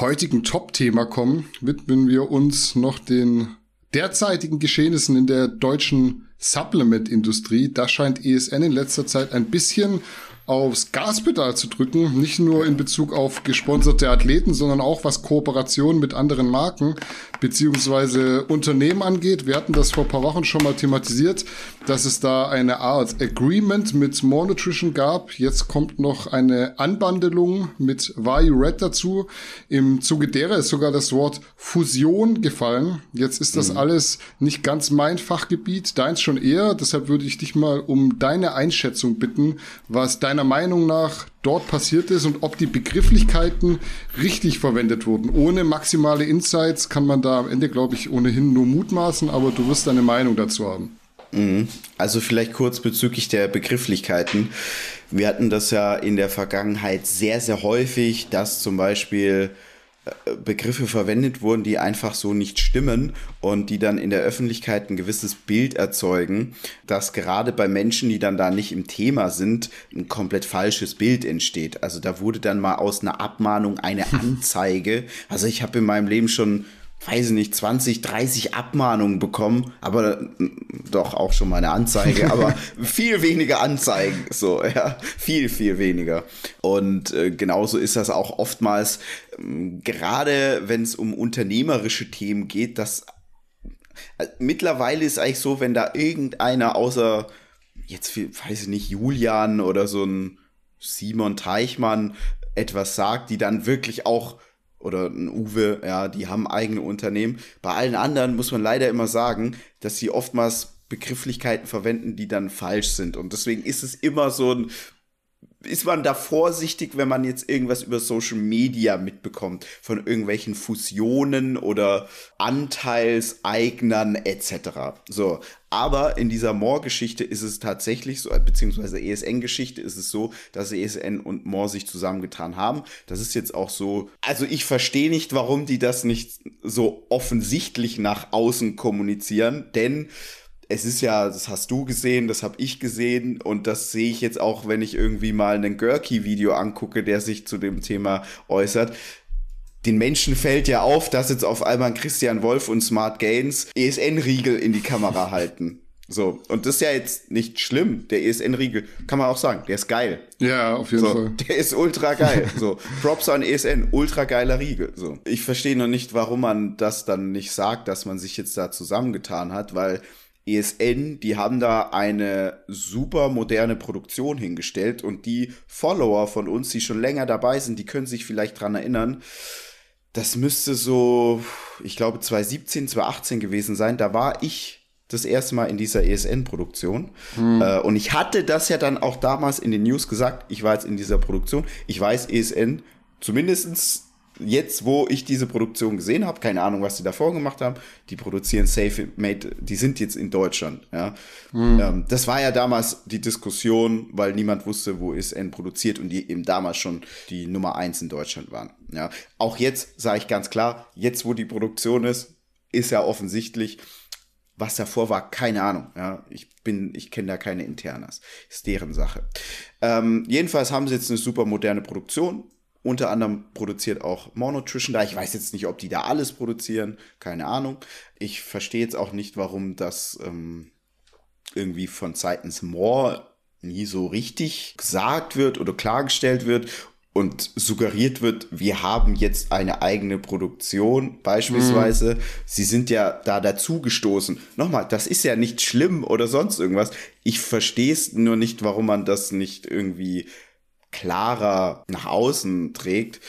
heutigen Top-Thema kommen, widmen wir uns noch den derzeitigen Geschehnissen in der deutschen Supplement-Industrie. Da scheint ESN in letzter Zeit ein bisschen aufs Gaspedal zu drücken, nicht nur in Bezug auf gesponserte Athleten, sondern auch was Kooperationen mit anderen Marken beziehungsweise Unternehmen angeht. Wir hatten das vor paar Wochen schon mal thematisiert, dass es da eine Art Agreement mit More Nutrition gab. Jetzt kommt noch eine Anbandelung mit Value Red dazu. Im Zuge derer ist sogar das Wort Fusion gefallen. Jetzt ist das mhm. alles nicht ganz mein Fachgebiet, deins schon eher. Deshalb würde ich dich mal um deine Einschätzung bitten, was dein deiner Meinung nach dort passiert ist und ob die Begrifflichkeiten richtig verwendet wurden. Ohne maximale Insights kann man da am Ende, glaube ich, ohnehin nur mutmaßen, aber du wirst deine Meinung dazu haben. Mhm. Also vielleicht kurz bezüglich der Begrifflichkeiten. Wir hatten das ja in der Vergangenheit sehr, sehr häufig, dass zum Beispiel Begriffe verwendet wurden, die einfach so nicht stimmen und die dann in der Öffentlichkeit ein gewisses Bild erzeugen, dass gerade bei Menschen, die dann da nicht im Thema sind, ein komplett falsches Bild entsteht. Also da wurde dann mal aus einer Abmahnung eine [LAUGHS] Anzeige. Also ich habe in meinem Leben schon weiß ich nicht, 20, 30 Abmahnungen bekommen, aber doch auch schon mal eine Anzeige, [LAUGHS] aber viel weniger Anzeigen, so, ja, viel, viel weniger. Und äh, genauso ist das auch oftmals, äh, gerade wenn es um unternehmerische Themen geht, dass äh, mittlerweile ist eigentlich so, wenn da irgendeiner außer, jetzt weiß ich nicht, Julian oder so ein Simon Teichmann etwas sagt, die dann wirklich auch oder ein Uwe, ja, die haben eigene Unternehmen. Bei allen anderen muss man leider immer sagen, dass sie oftmals Begrifflichkeiten verwenden, die dann falsch sind. Und deswegen ist es immer so ein ist man da vorsichtig, wenn man jetzt irgendwas über Social Media mitbekommt, von irgendwelchen Fusionen oder Anteilseignern etc. So, aber in dieser More-Geschichte ist es tatsächlich so, beziehungsweise ESN-Geschichte ist es so, dass ESN und More sich zusammengetan haben. Das ist jetzt auch so, also ich verstehe nicht, warum die das nicht so offensichtlich nach außen kommunizieren, denn es ist ja, das hast du gesehen, das habe ich gesehen und das sehe ich jetzt auch, wenn ich irgendwie mal einen Gurky-Video angucke, der sich zu dem Thema äußert. Den Menschen fällt ja auf, dass jetzt auf einmal Christian Wolf und Smart Gains ESN-Riegel in die Kamera [LAUGHS] halten. So, und das ist ja jetzt nicht schlimm. Der ESN-Riegel, kann man auch sagen, der ist geil. Ja, auf jeden so, Fall. [LAUGHS] Der ist ultra geil. So, Props an ESN, ultra geiler Riegel. So, ich verstehe noch nicht, warum man das dann nicht sagt, dass man sich jetzt da zusammengetan hat, weil ESN, die haben da eine super moderne Produktion hingestellt und die Follower von uns, die schon länger dabei sind, die können sich vielleicht dran erinnern. das müsste so, ich glaube 2017, 2018 gewesen sein. Da war ich das erste Mal in dieser ESN-Produktion. Hm. Äh, und ich hatte das ja dann auch damals in den News gesagt, ich war jetzt in dieser Produktion. Ich weiß, ESN, zumindestens jetzt, wo ich diese Produktion gesehen habe, keine Ahnung, was die davor gemacht haben, die produzieren Safe Made, die sind jetzt in Deutschland. Ja. Mhm. Ähm, das war ja damals die Diskussion, weil niemand wusste, wo ESN produziert und die eben damals schon die Nummer eins in Deutschland waren. Ja. Auch jetzt sage ich ganz klar, jetzt, wo die Produktion ist, ist ja offensichtlich, was davor war, keine Ahnung. Ja, ich bin, ich kenne da keine Internas. Ist deren Sache. Ähm, jedenfalls haben sie jetzt eine super moderne Produktion. Unter anderem produziert auch Monotrition da. Ich weiß jetzt nicht, ob die da alles produzieren. Keine Ahnung. Ich verstehe jetzt auch nicht, warum das ähm, irgendwie von seitens More nie so richtig gesagt wird oder klargestellt wird und suggeriert wird, wir haben jetzt eine eigene Produktion, beispielsweise. Mhm. Sie sind ja da dazugestoßen. Nochmal, das ist ja nicht schlimm oder sonst irgendwas. Ich verstehe es nur nicht, warum man das nicht irgendwie klarer nach außen trägt.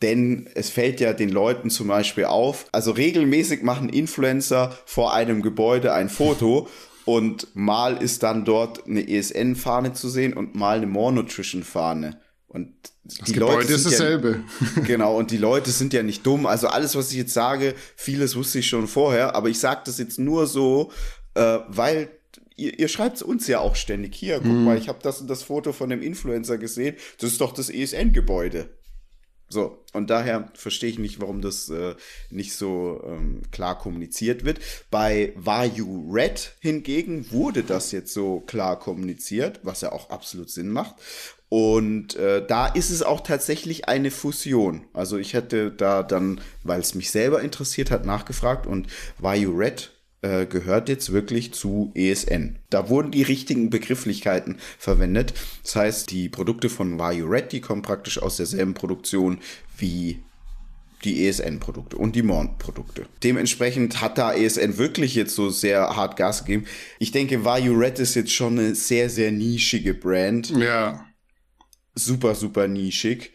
Denn es fällt ja den Leuten zum Beispiel auf, also regelmäßig machen Influencer vor einem Gebäude ein Foto [LAUGHS] und mal ist dann dort eine ESN-Fahne zu sehen und mal eine More Nutrition-Fahne. Und das die Gebäude Leute ist dasselbe. Ja, [LAUGHS] genau, und die Leute sind ja nicht dumm. Also alles, was ich jetzt sage, vieles wusste ich schon vorher, aber ich sage das jetzt nur so, äh, weil ihr, ihr schreibt es uns ja auch ständig. Hier, guck hm. mal, ich habe das und das Foto von dem Influencer gesehen. Das ist doch das ESN-Gebäude. So, und daher verstehe ich nicht, warum das äh, nicht so ähm, klar kommuniziert wird. Bei Vayu Red hingegen wurde das jetzt so klar kommuniziert, was ja auch absolut Sinn macht. Und äh, da ist es auch tatsächlich eine Fusion. Also ich hätte da dann, weil es mich selber interessiert hat, nachgefragt und Vayu Red äh, gehört jetzt wirklich zu ESN. Da wurden die richtigen Begrifflichkeiten verwendet. Das heißt, die Produkte von Vayu Red, die kommen praktisch aus derselben Produktion wie die ESN-Produkte und die Mont-Produkte. Dementsprechend hat da ESN wirklich jetzt so sehr hart Gas gegeben. Ich denke, Vayu Red ist jetzt schon eine sehr, sehr nischige Brand. Ja super, super nischig.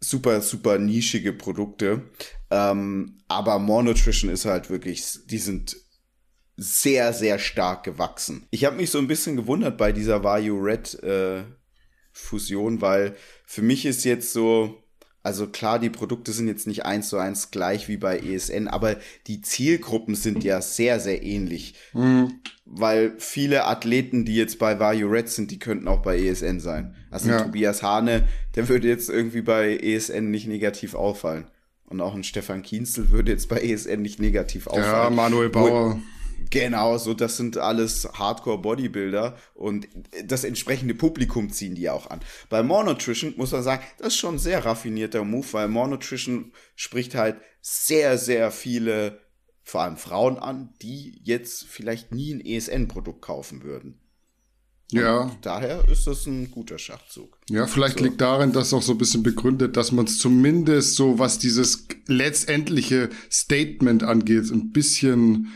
Super, super nischige Produkte. Ähm, aber More Nutrition ist halt wirklich, die sind sehr, sehr stark gewachsen. Ich habe mich so ein bisschen gewundert bei dieser Vario Red äh, Fusion, weil für mich ist jetzt so, also klar, die Produkte sind jetzt nicht eins zu eins gleich wie bei ESN, aber die Zielgruppen sind ja sehr, sehr ähnlich. Mhm. Weil viele Athleten, die jetzt bei Vario Red sind, die könnten auch bei ESN sein. Also ja. Tobias Hane, der würde jetzt irgendwie bei ESN nicht negativ auffallen. Und auch ein Stefan Kienzel würde jetzt bei ESN nicht negativ auffallen. Ja, Manuel Bauer. Genau, so das sind alles Hardcore-Bodybuilder und das entsprechende Publikum ziehen die auch an. Bei More Nutrition muss man sagen, das ist schon ein sehr raffinierter Move, weil More Nutrition spricht halt sehr, sehr viele, vor allem Frauen an, die jetzt vielleicht nie ein ESN-Produkt kaufen würden. Ja. Daher ist das ein guter Schachzug. Ja, vielleicht so. liegt darin, dass auch so ein bisschen begründet, dass man es zumindest so, was dieses letztendliche Statement angeht, ein bisschen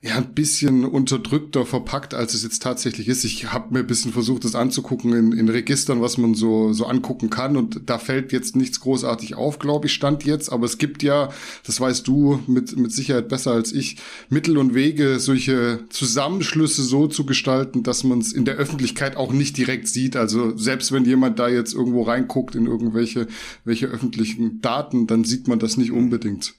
ja ein bisschen unterdrückter verpackt, als es jetzt tatsächlich ist. Ich habe mir ein bisschen versucht, das anzugucken in, in Registern, was man so so angucken kann und da fällt jetzt nichts großartig auf, glaube ich, stand jetzt. Aber es gibt ja, das weißt du mit mit Sicherheit besser als ich, Mittel und Wege, solche Zusammenschlüsse so zu gestalten, dass man es in der Öffentlichkeit auch nicht direkt sieht. Also selbst wenn jemand da jetzt irgendwo reinguckt in irgendwelche welche öffentlichen Daten, dann sieht man das nicht unbedingt.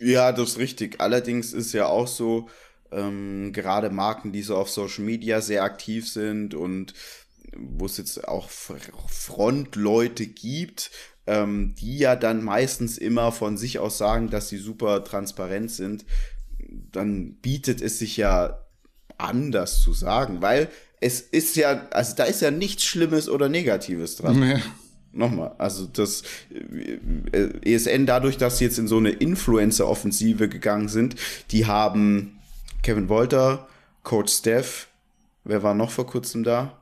Ja, das ist richtig. Allerdings ist ja auch so, ähm, gerade Marken, die so auf Social Media sehr aktiv sind und wo es jetzt auch Frontleute gibt, ähm, die ja dann meistens immer von sich aus sagen, dass sie super transparent sind, dann bietet es sich ja an, das zu sagen, weil es ist ja, also da ist ja nichts Schlimmes oder Negatives dran. Nee. Nochmal, also das äh, ESN dadurch, dass sie jetzt in so eine Influencer-Offensive gegangen sind, die haben Kevin Wolter, Coach Steph, wer war noch vor kurzem da?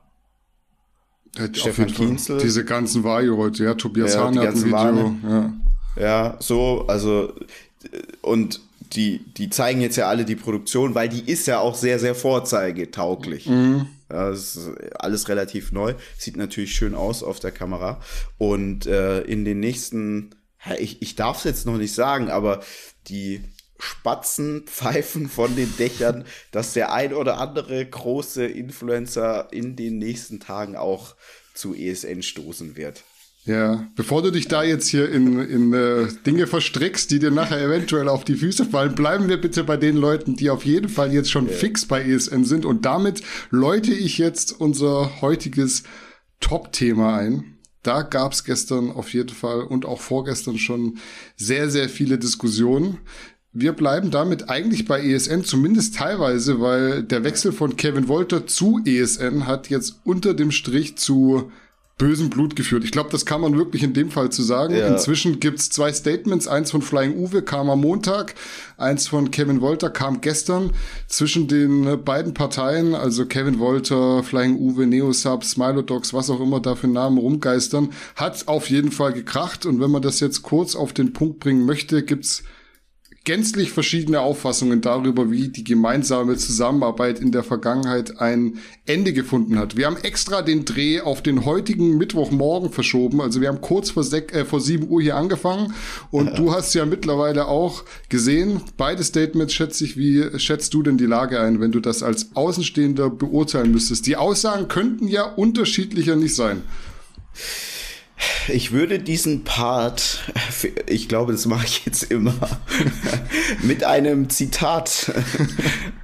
Äh, Stefan Kienzel. Diese ganzen Vario heute, ja, Tobias ja, Hahn hat ein Video. Ja. ja, so, also und die, die zeigen jetzt ja alle die Produktion, weil die ist ja auch sehr, sehr vorzeigetauglich. Mhm. Das ist alles relativ neu. Sieht natürlich schön aus auf der Kamera. Und äh, in den nächsten ich, ich darf es jetzt noch nicht sagen, aber die Spatzen pfeifen von den Dächern, [LAUGHS] dass der ein oder andere große Influencer in den nächsten Tagen auch zu ESN stoßen wird. Ja, bevor du dich da jetzt hier in, in äh, Dinge verstrickst, die dir nachher eventuell auf die Füße fallen, bleiben wir bitte bei den Leuten, die auf jeden Fall jetzt schon ja. fix bei ESN sind. Und damit läute ich jetzt unser heutiges Top-Thema ein. Da gab's gestern auf jeden Fall und auch vorgestern schon sehr, sehr viele Diskussionen. Wir bleiben damit eigentlich bei ESN, zumindest teilweise, weil der Wechsel von Kevin Wolter zu ESN hat jetzt unter dem Strich zu bösem Blut geführt. Ich glaube, das kann man wirklich in dem Fall zu sagen. Ja. Inzwischen gibt's zwei Statements. Eins von Flying Uwe kam am Montag, eins von Kevin Wolter kam gestern. Zwischen den beiden Parteien, also Kevin Wolter, Flying Uwe, Neosub, Smilodogs, was auch immer da für Namen rumgeistern, hat auf jeden Fall gekracht. Und wenn man das jetzt kurz auf den Punkt bringen möchte, gibt's gänzlich verschiedene Auffassungen darüber, wie die gemeinsame Zusammenarbeit in der Vergangenheit ein Ende gefunden hat. Wir haben extra den Dreh auf den heutigen Mittwochmorgen verschoben. Also wir haben kurz vor, äh, vor 7 Uhr hier angefangen und ja. du hast ja mittlerweile auch gesehen, beide Statements schätze ich. Wie schätzt du denn die Lage ein, wenn du das als Außenstehender beurteilen müsstest? Die Aussagen könnten ja unterschiedlicher nicht sein. Ich würde diesen Part, ich glaube, das mache ich jetzt immer, mit einem Zitat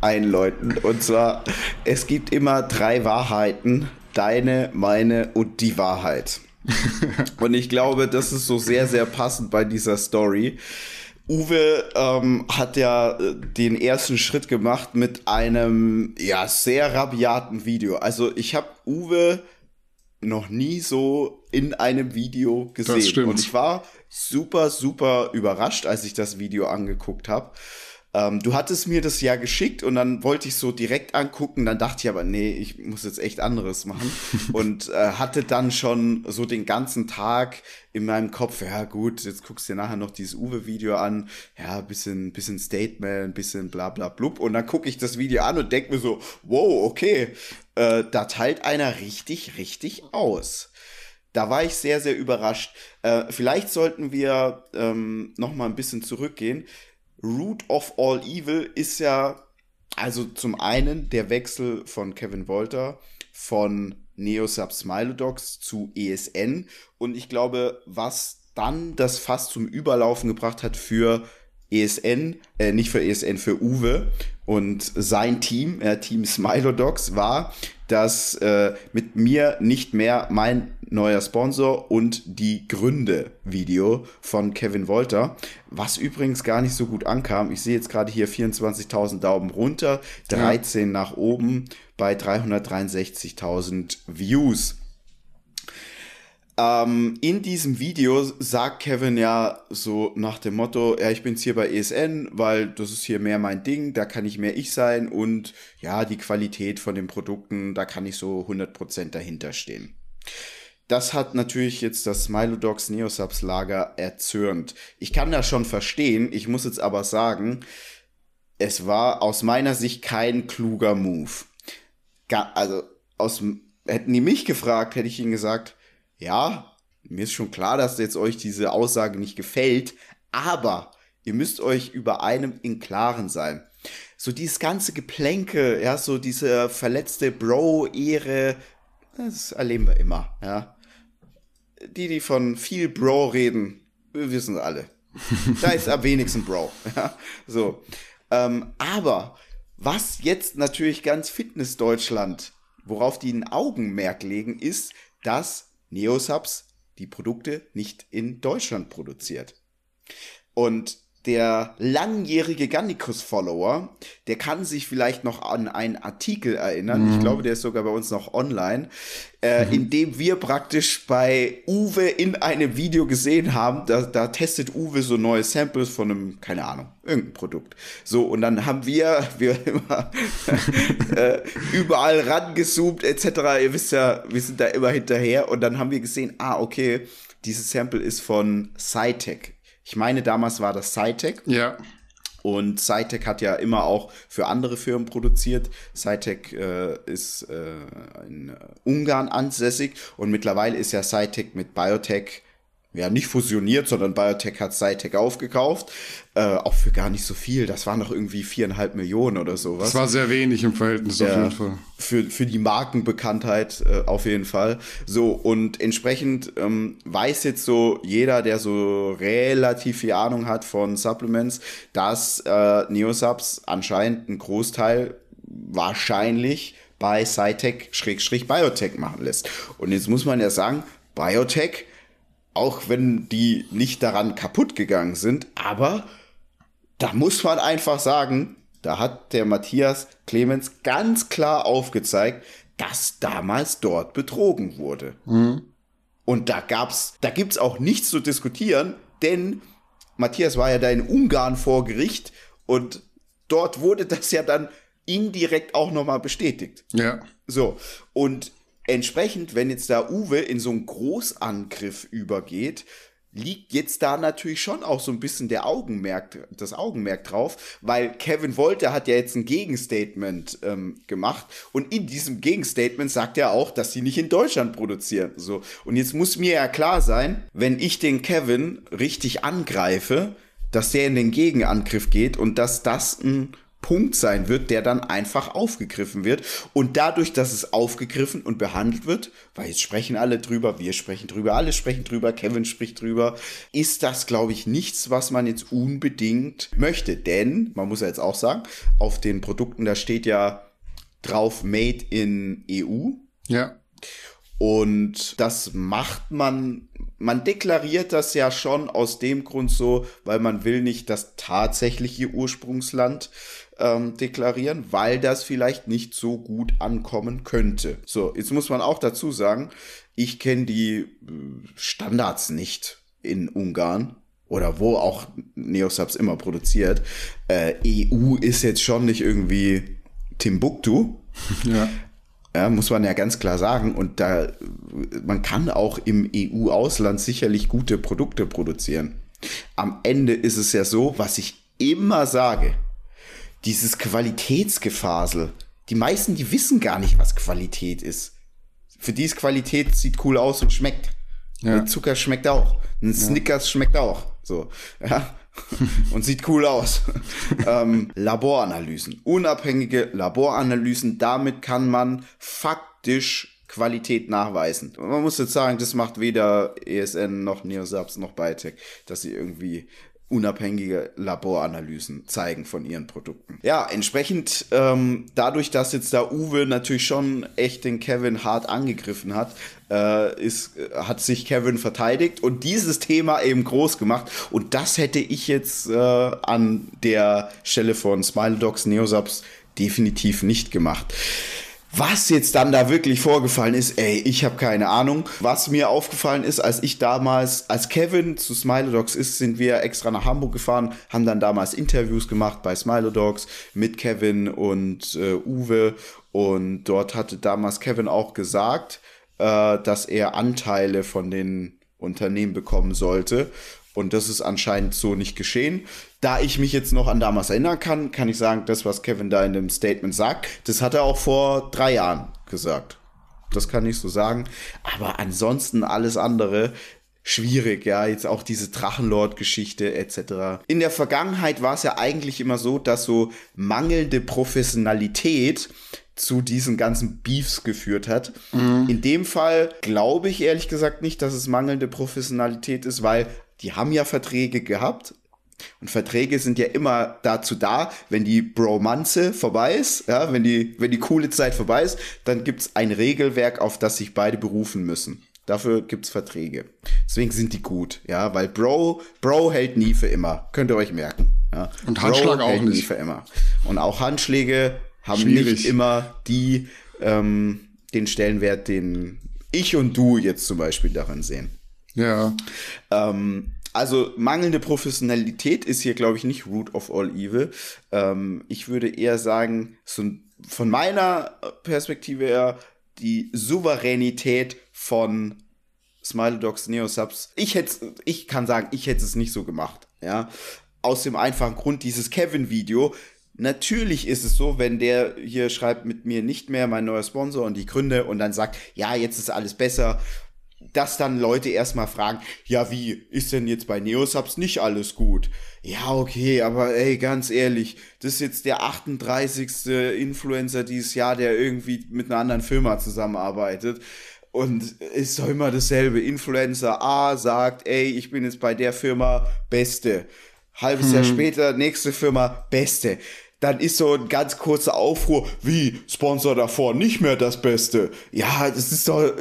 einläuten. Und zwar, es gibt immer drei Wahrheiten, deine, meine und die Wahrheit. Und ich glaube, das ist so sehr, sehr passend bei dieser Story. Uwe ähm, hat ja äh, den ersten Schritt gemacht mit einem ja sehr rabiaten Video. Also ich habe Uwe noch nie so in einem Video gesehen. Und ich war super, super überrascht, als ich das Video angeguckt habe. Ähm, du hattest mir das ja geschickt und dann wollte ich so direkt angucken. Dann dachte ich aber, nee, ich muss jetzt echt anderes machen. [LAUGHS] und äh, hatte dann schon so den ganzen Tag in meinem Kopf, ja gut, jetzt guckst du dir nachher noch dieses Uwe-Video an. Ja, bisschen, bisschen Statement, bisschen bla bla blub. Und dann gucke ich das Video an und denke mir so, wow, okay, äh, da teilt einer richtig, richtig aus da war ich sehr, sehr überrascht. Äh, vielleicht sollten wir ähm, noch mal ein bisschen zurückgehen. Root of All Evil ist ja also zum einen der Wechsel von Kevin Wolter von Neosub Smilodogs zu ESN und ich glaube, was dann das fast zum Überlaufen gebracht hat für ESN, äh, nicht für ESN, für Uwe und sein Team, äh, Team Smilodogs, war, dass äh, mit mir nicht mehr mein neuer Sponsor und die Gründe Video von Kevin Wolter, was übrigens gar nicht so gut ankam. Ich sehe jetzt gerade hier 24.000 Daumen runter, 13 ja. nach oben bei 363.000 Views. Ähm, in diesem Video sagt Kevin ja so nach dem Motto, ja, ich bin's hier bei ESN, weil das ist hier mehr mein Ding, da kann ich mehr ich sein und ja, die Qualität von den Produkten, da kann ich so 100% dahinter stehen. Das hat natürlich jetzt das Smilodogs Neosubs Lager erzürnt. Ich kann das schon verstehen, ich muss jetzt aber sagen, es war aus meiner Sicht kein kluger Move. Also, aus, hätten die mich gefragt, hätte ich ihnen gesagt, ja, mir ist schon klar, dass jetzt euch diese Aussage nicht gefällt, aber ihr müsst euch über einem in Klaren sein. So dieses ganze Geplänke, ja, so diese verletzte Bro-Ehre, das erleben wir immer, ja. Die, die von viel Bro reden, wir wissen alle. [LAUGHS] da ist am wenigsten Bro, ja. So. Ähm, aber was jetzt natürlich ganz Fitness Deutschland, worauf die ein Augenmerk legen, ist, dass Neosubs die Produkte nicht in Deutschland produziert. Und der langjährige Gannikus-Follower, der kann sich vielleicht noch an einen Artikel erinnern. Mhm. Ich glaube, der ist sogar bei uns noch online, äh, mhm. in dem wir praktisch bei Uwe in einem Video gesehen haben, da, da testet Uwe so neue Samples von einem, keine Ahnung, irgendein Produkt. So, und dann haben wir, [LAUGHS] wir immer [LAUGHS] äh, überall rangezoomt, etc. Ihr wisst ja, wir sind da immer hinterher. Und dann haben wir gesehen, ah, okay, dieses Sample ist von Cytec. Ich meine, damals war das Cytec. Ja. Und Cytec hat ja immer auch für andere Firmen produziert. Cytec äh, ist äh, in Ungarn ansässig und mittlerweile ist ja Cytec mit Biotech ja nicht fusioniert, sondern Biotech hat Cytec aufgekauft. Äh, auch für gar nicht so viel. Das waren noch irgendwie viereinhalb Millionen oder sowas. Das war sehr wenig im Verhältnis ja, auf jeden Fall. Für, für die Markenbekanntheit äh, auf jeden Fall. So, und entsprechend ähm, weiß jetzt so jeder, der so relativ viel Ahnung hat von Supplements, dass äh, Neosubs anscheinend einen Großteil wahrscheinlich bei Cytec-Biotech machen lässt. Und jetzt muss man ja sagen, Biotech auch wenn die nicht daran kaputt gegangen sind, aber da muss man einfach sagen, da hat der Matthias Clemens ganz klar aufgezeigt, dass damals dort betrogen wurde. Mhm. Und da gab's, da gibt's auch nichts zu diskutieren, denn Matthias war ja da in Ungarn vor Gericht und dort wurde das ja dann indirekt auch nochmal bestätigt. Ja. So. Und entsprechend, wenn jetzt da Uwe in so einen Großangriff übergeht, liegt jetzt da natürlich schon auch so ein bisschen der Augenmerk, das Augenmerk drauf, weil Kevin Wolter hat ja jetzt ein Gegenstatement ähm, gemacht und in diesem Gegenstatement sagt er auch, dass sie nicht in Deutschland produzieren. So und jetzt muss mir ja klar sein, wenn ich den Kevin richtig angreife, dass der in den Gegenangriff geht und dass das ein Punkt sein wird, der dann einfach aufgegriffen wird. Und dadurch, dass es aufgegriffen und behandelt wird, weil jetzt sprechen alle drüber, wir sprechen drüber, alle sprechen drüber, Kevin spricht drüber, ist das, glaube ich, nichts, was man jetzt unbedingt möchte. Denn, man muss ja jetzt auch sagen, auf den Produkten, da steht ja drauf Made in EU. Ja. Und das macht man, man deklariert das ja schon aus dem Grund so, weil man will nicht das tatsächliche Ursprungsland ähm, deklarieren, weil das vielleicht nicht so gut ankommen könnte. So, jetzt muss man auch dazu sagen, ich kenne die äh, Standards nicht in Ungarn oder wo auch Neosubs immer produziert. Äh, EU ist jetzt schon nicht irgendwie Timbuktu. [LAUGHS] Ja. Ja, muss man ja ganz klar sagen. Und da, man kann auch im EU-Ausland sicherlich gute Produkte produzieren. Am Ende ist es ja so, was ich immer sage, dieses Qualitätsgefasel. Die meisten, die wissen gar nicht, was Qualität ist. Für die ist Qualität sieht cool aus und schmeckt. Ja. Zucker schmeckt auch. Ein Snickers schmeckt auch. So, ja. [LAUGHS] und sieht cool aus. [LAUGHS] ähm, Laboranalysen. Unabhängige Laboranalysen. Damit kann man faktisch Qualität nachweisen. Man muss jetzt sagen, das macht weder ESN noch Neosubs noch Biotech, dass sie irgendwie unabhängige Laboranalysen zeigen von ihren Produkten. Ja, entsprechend ähm, dadurch, dass jetzt da Uwe natürlich schon echt den Kevin hart angegriffen hat, äh, ist, hat sich Kevin verteidigt und dieses Thema eben groß gemacht. Und das hätte ich jetzt äh, an der Stelle von Smile Dogs Neosubs definitiv nicht gemacht. Was jetzt dann da wirklich vorgefallen ist, ey, ich habe keine Ahnung. Was mir aufgefallen ist, als ich damals, als Kevin zu Smilodogs ist, sind wir extra nach Hamburg gefahren, haben dann damals Interviews gemacht bei Smilodogs mit Kevin und äh, Uwe. Und dort hatte damals Kevin auch gesagt, äh, dass er Anteile von den Unternehmen bekommen sollte. Und das ist anscheinend so nicht geschehen. Da ich mich jetzt noch an damals erinnern kann, kann ich sagen, das, was Kevin da in dem Statement sagt, das hat er auch vor drei Jahren gesagt. Das kann ich so sagen. Aber ansonsten alles andere schwierig, ja, jetzt auch diese Drachenlord-Geschichte etc. In der Vergangenheit war es ja eigentlich immer so, dass so mangelnde Professionalität zu diesen ganzen Beefs geführt hat. Mhm. In dem Fall glaube ich ehrlich gesagt nicht, dass es mangelnde Professionalität ist, weil die haben ja Verträge gehabt. Und Verträge sind ja immer dazu da, wenn die Bromanze vorbei ist, ja, wenn die, wenn die coole Zeit vorbei ist, dann gibt's ein Regelwerk, auf das sich beide berufen müssen. Dafür gibt's Verträge. Deswegen sind die gut, ja, weil Bro, Bro hält nie für immer. Könnt ihr euch merken. Ja. Und Handschlag Bro auch nicht. Nie für immer. Und auch Handschläge haben Schwierig. nicht immer die, ähm, den Stellenwert, den ich und du jetzt zum Beispiel darin sehen. Ja. Ähm, also mangelnde Professionalität ist hier, glaube ich, nicht Root of All Evil. Ähm, ich würde eher sagen, so von meiner Perspektive her, die Souveränität von Smiley Dogs Neosubs. Ich hätte, ich kann sagen, ich hätte es nicht so gemacht. Ja, aus dem einfachen Grund dieses Kevin-Video. Natürlich ist es so, wenn der hier schreibt mit mir nicht mehr mein neuer Sponsor und die Gründe und dann sagt, ja, jetzt ist alles besser dass dann Leute erstmal fragen, ja, wie ist denn jetzt bei Neosubs nicht alles gut? Ja, okay, aber ey, ganz ehrlich, das ist jetzt der 38. Influencer dieses Jahr, der irgendwie mit einer anderen Firma zusammenarbeitet. Und ist doch immer dasselbe. Influencer A sagt, ey, ich bin jetzt bei der Firma Beste. Halbes hm. Jahr später, nächste Firma Beste dann ist so ein ganz kurzer Aufruhr, wie Sponsor davor nicht mehr das Beste. Ja, das ist doch,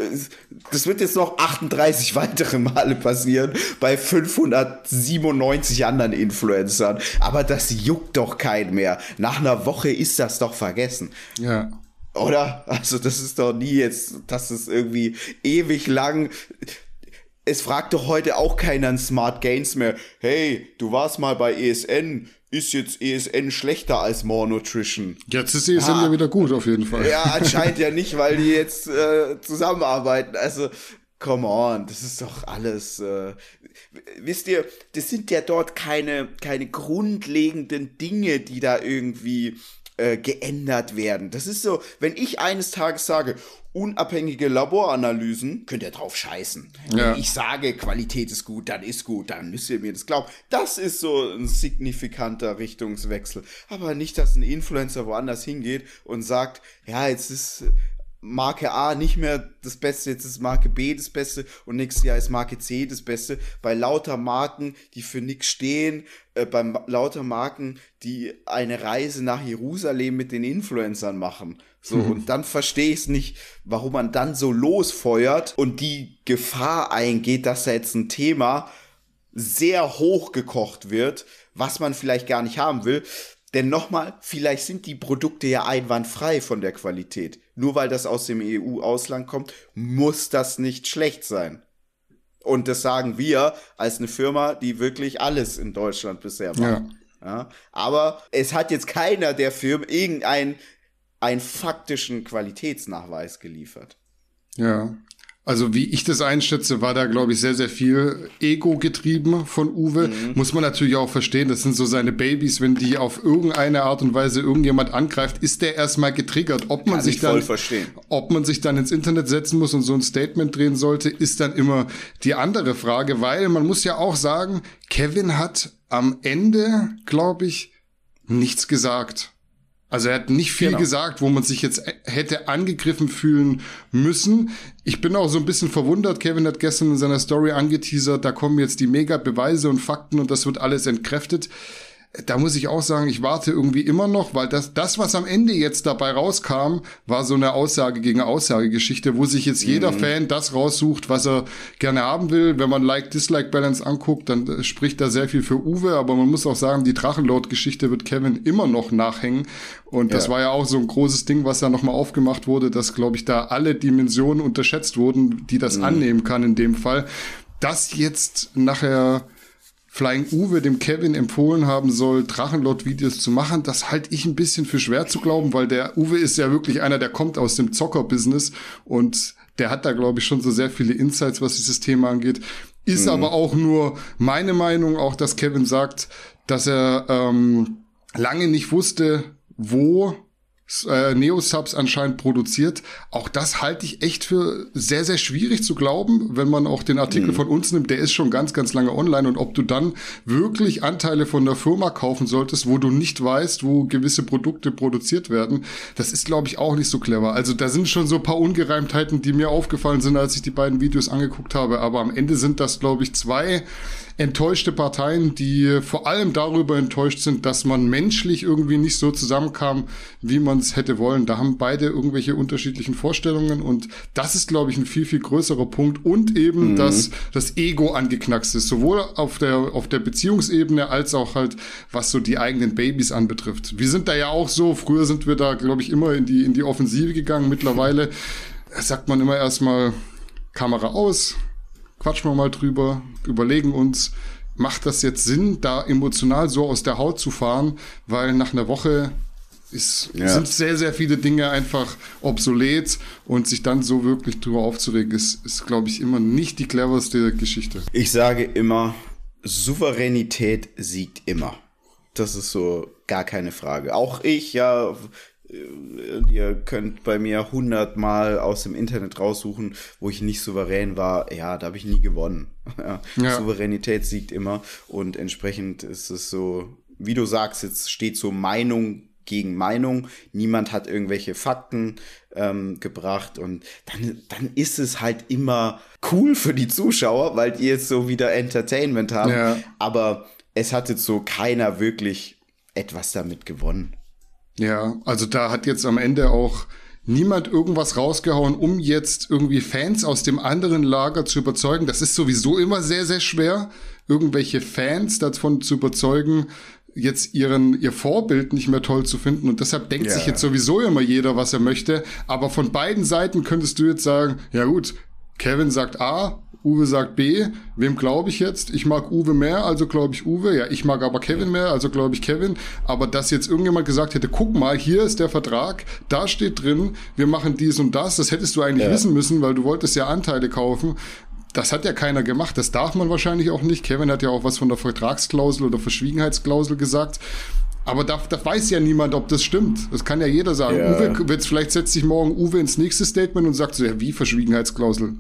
das wird jetzt noch 38 [LAUGHS] weitere Male passieren bei 597 anderen Influencern. Aber das juckt doch keinen mehr. Nach einer Woche ist das doch vergessen. Ja. Oder? Also das ist doch nie jetzt, dass es irgendwie ewig lang es fragt doch heute auch keiner an Smart Gains mehr. Hey, du warst mal bei ESN ist jetzt ESN schlechter als More Nutrition. Jetzt ist ESN ja, ja wieder gut, auf jeden Fall. Ja, anscheinend ja nicht, weil die jetzt äh, zusammenarbeiten. Also, come on, das ist doch alles. Äh, wisst ihr, das sind ja dort keine, keine grundlegenden Dinge, die da irgendwie äh, geändert werden. Das ist so, wenn ich eines Tages sage, unabhängige Laboranalysen, könnt ihr drauf scheißen. Ja. Wenn ich sage, Qualität ist gut, dann ist gut, dann müsst ihr mir das glauben. Das ist so ein signifikanter Richtungswechsel. Aber nicht, dass ein Influencer woanders hingeht und sagt, ja, jetzt ist Marke A nicht mehr das Beste, jetzt ist Marke B das Beste und nächstes Jahr ist Marke C das Beste. Bei lauter Marken, die für nichts stehen, äh, bei lauter Marken, die eine Reise nach Jerusalem mit den Influencern machen. So, mhm. und dann verstehe ich es nicht, warum man dann so losfeuert und die Gefahr eingeht, dass da jetzt ein Thema sehr hoch gekocht wird, was man vielleicht gar nicht haben will. Denn nochmal, vielleicht sind die Produkte ja einwandfrei von der Qualität. Nur weil das aus dem EU-Ausland kommt, muss das nicht schlecht sein. Und das sagen wir als eine Firma, die wirklich alles in Deutschland bisher macht. Ja. ja. Aber es hat jetzt keiner der Firmen irgendeinen einen faktischen Qualitätsnachweis geliefert. Ja. Also wie ich das einschätze, war da, glaube ich, sehr, sehr viel Ego getrieben von Uwe. Mhm. Muss man natürlich auch verstehen, das sind so seine Babys, wenn die auf irgendeine Art und Weise irgendjemand angreift, ist der erstmal getriggert. Ob man Kann sich dann, ob man sich dann ins Internet setzen muss und so ein Statement drehen sollte, ist dann immer die andere Frage, weil man muss ja auch sagen, Kevin hat am Ende, glaube ich, nichts gesagt. Also er hat nicht viel genau. gesagt, wo man sich jetzt hätte angegriffen fühlen müssen. Ich bin auch so ein bisschen verwundert. Kevin hat gestern in seiner Story angeteasert, da kommen jetzt die Mega-Beweise und Fakten und das wird alles entkräftet da muss ich auch sagen, ich warte irgendwie immer noch, weil das, das, was am Ende jetzt dabei rauskam, war so eine Aussage gegen Aussagegeschichte, wo sich jetzt jeder mhm. Fan das raussucht, was er gerne haben will. Wenn man Like-Dislike-Balance anguckt, dann äh, spricht da sehr viel für Uwe, aber man muss auch sagen, die Drachenlord-Geschichte wird Kevin immer noch nachhängen. Und das ja. war ja auch so ein großes Ding, was da nochmal aufgemacht wurde, dass, glaube ich, da alle Dimensionen unterschätzt wurden, die das mhm. annehmen kann in dem Fall. Das jetzt nachher Flying Uwe dem Kevin empfohlen haben soll, Drachenlord-Videos zu machen, das halte ich ein bisschen für schwer zu glauben, weil der Uwe ist ja wirklich einer, der kommt aus dem Zocker-Business und der hat da, glaube ich, schon so sehr viele Insights, was dieses Thema angeht. Ist mhm. aber auch nur meine Meinung, auch dass Kevin sagt, dass er ähm, lange nicht wusste, wo äh, Neo-Subs anscheinend produziert. Auch das halte ich echt für sehr, sehr schwierig zu glauben, wenn man auch den Artikel mhm. von uns nimmt. Der ist schon ganz, ganz lange online. Und ob du dann wirklich Anteile von der Firma kaufen solltest, wo du nicht weißt, wo gewisse Produkte produziert werden, das ist, glaube ich, auch nicht so clever. Also da sind schon so ein paar Ungereimtheiten, die mir aufgefallen sind, als ich die beiden Videos angeguckt habe. Aber am Ende sind das, glaube ich, zwei enttäuschte Parteien, die vor allem darüber enttäuscht sind, dass man menschlich irgendwie nicht so zusammenkam, wie man es hätte wollen. Da haben beide irgendwelche unterschiedlichen Vorstellungen und das ist, glaube ich, ein viel, viel größerer Punkt und eben, mhm. dass das Ego angeknackst ist, sowohl auf der, auf der Beziehungsebene als auch halt, was so die eigenen Babys anbetrifft. Wir sind da ja auch so, früher sind wir da, glaube ich, immer in die, in die Offensive gegangen. Mittlerweile sagt man immer erstmal Kamera aus, quatschen wir mal drüber, überlegen uns, macht das jetzt Sinn, da emotional so aus der Haut zu fahren, weil nach einer Woche ist, ja. sind sehr, sehr viele Dinge einfach obsolet und sich dann so wirklich drüber aufzuregen, ist, ist glaube ich, immer nicht die cleverste Geschichte. Ich sage immer, Souveränität siegt immer. Das ist so gar keine Frage. Auch ich, ja, Äh, ihr könnt bei mir hundertmal aus dem Internet raussuchen, wo ich nicht souverän war. Ja, da habe ich nie gewonnen. [LAUGHS] Ja, ja. Souveränität siegt immer und entsprechend ist es so, wie du sagst, jetzt steht so Meinung gegen Meinung. Niemand hat irgendwelche Fakten ähm, gebracht und dann, dann ist es halt immer cool für die Zuschauer, weil die jetzt so wieder Entertainment haben. Ja. Aber es hat jetzt so keiner wirklich etwas damit gewonnen. Ja, also da hat jetzt am Ende auch niemand irgendwas rausgehauen, um jetzt irgendwie Fans aus dem anderen Lager zu überzeugen. Das ist sowieso immer sehr, sehr schwer, irgendwelche Fans davon zu überzeugen, jetzt ihren, ihr Vorbild nicht mehr toll zu finden. Und deshalb denkt yeah. sich jetzt sowieso immer jeder, was er möchte. Aber von beiden Seiten könntest du jetzt sagen, ja gut, Kevin sagt A, Uwe sagt B. Wem glaube ich jetzt? Ich mag Uwe mehr, also glaube ich Uwe. Ja, ich mag aber Kevin mehr, also glaube ich Kevin. Aber dass jetzt irgendjemand gesagt hätte, guck mal, hier ist der Vertrag, da steht drin, wir machen dies und das, das hättest du eigentlich ja. wissen müssen, weil du wolltest ja Anteile kaufen. Das hat ja keiner gemacht, das darf man wahrscheinlich auch nicht. Kevin hat ja auch was von der Vertragsklausel oder Verschwiegenheitsklausel gesagt. Aber da, da weiß ja niemand, ob das stimmt. Das kann ja jeder sagen. Ja. Uwe, jetzt, vielleicht setzt sich morgen Uwe ins nächste Statement und sagt so, ja, wie Verschwiegenheitsklausel?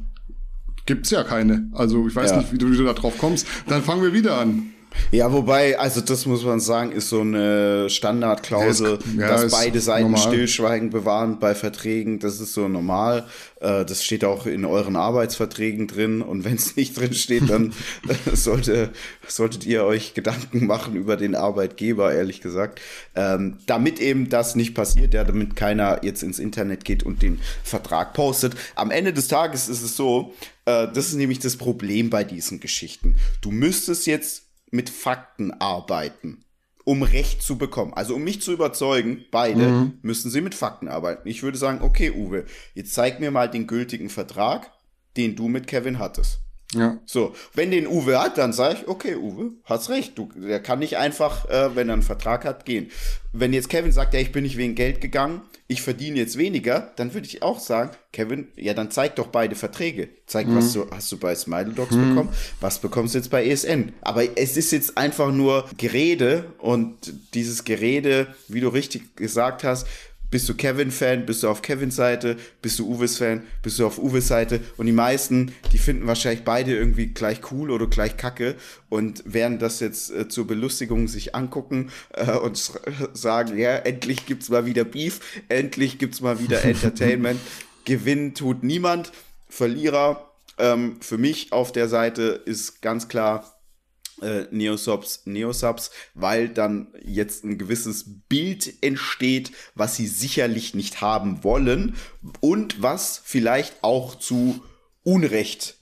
Gibt's ja keine. Also ich weiß ja. nicht, wie du, wie du da drauf kommst. Dann fangen wir wieder an. Ja, wobei, also das muss man sagen, ist so eine Standardklausel, ja, dass beide Seiten normal. Stillschweigen bewahren bei Verträgen. Das ist so normal. Äh, das steht auch in euren Arbeitsverträgen drin. Und wenn es nicht drin steht, dann [LAUGHS] [LAUGHS] sollte, solltet ihr euch Gedanken machen über den Arbeitgeber, ehrlich gesagt. Ähm, damit eben das nicht passiert, ja, damit keiner jetzt ins Internet geht und den Vertrag postet. Am Ende des Tages ist es so, äh, das ist nämlich das Problem bei diesen Geschichten. Du müsstest jetzt mit Fakten arbeiten, um Recht zu bekommen. Also um mich zu überzeugen, beide mhm. müssen sie mit Fakten arbeiten. Ich würde sagen, okay, Uwe, jetzt zeig mir mal den gültigen Vertrag, den du mit Kevin hattest. Ja. So, wenn den Uwe hat, dann sage ich, okay, Uwe, hast recht. Du, der kann nicht einfach, äh, wenn er einen Vertrag hat, gehen. Wenn jetzt Kevin sagt, ja, ich bin nicht wegen Geld gegangen, ich verdiene jetzt weniger, dann würde ich auch sagen, Kevin, ja, dann zeig doch beide Verträge. Zeig, mhm. was du hast du bei Smile Dogs mhm. bekommen, was bekommst du jetzt bei ESN. Aber es ist jetzt einfach nur Gerede und dieses Gerede, wie du richtig gesagt hast, bist du Kevin-Fan? Bist du auf Kevins Seite? Bist du Uwes Fan? Bist du auf Uwes Seite? Und die meisten, die finden wahrscheinlich beide irgendwie gleich cool oder gleich kacke und werden das jetzt äh, zur Belustigung sich angucken äh, und [LAUGHS] sagen, ja, endlich gibt's mal wieder Beef, endlich gibt's mal wieder [LAUGHS] Entertainment. Gewinnen tut niemand. Verlierer ähm, für mich auf der Seite ist ganz klar äh, Neosubs, Neosubs, weil dann jetzt ein gewisses Bild entsteht, was sie sicherlich nicht haben wollen und was vielleicht auch zu Unrecht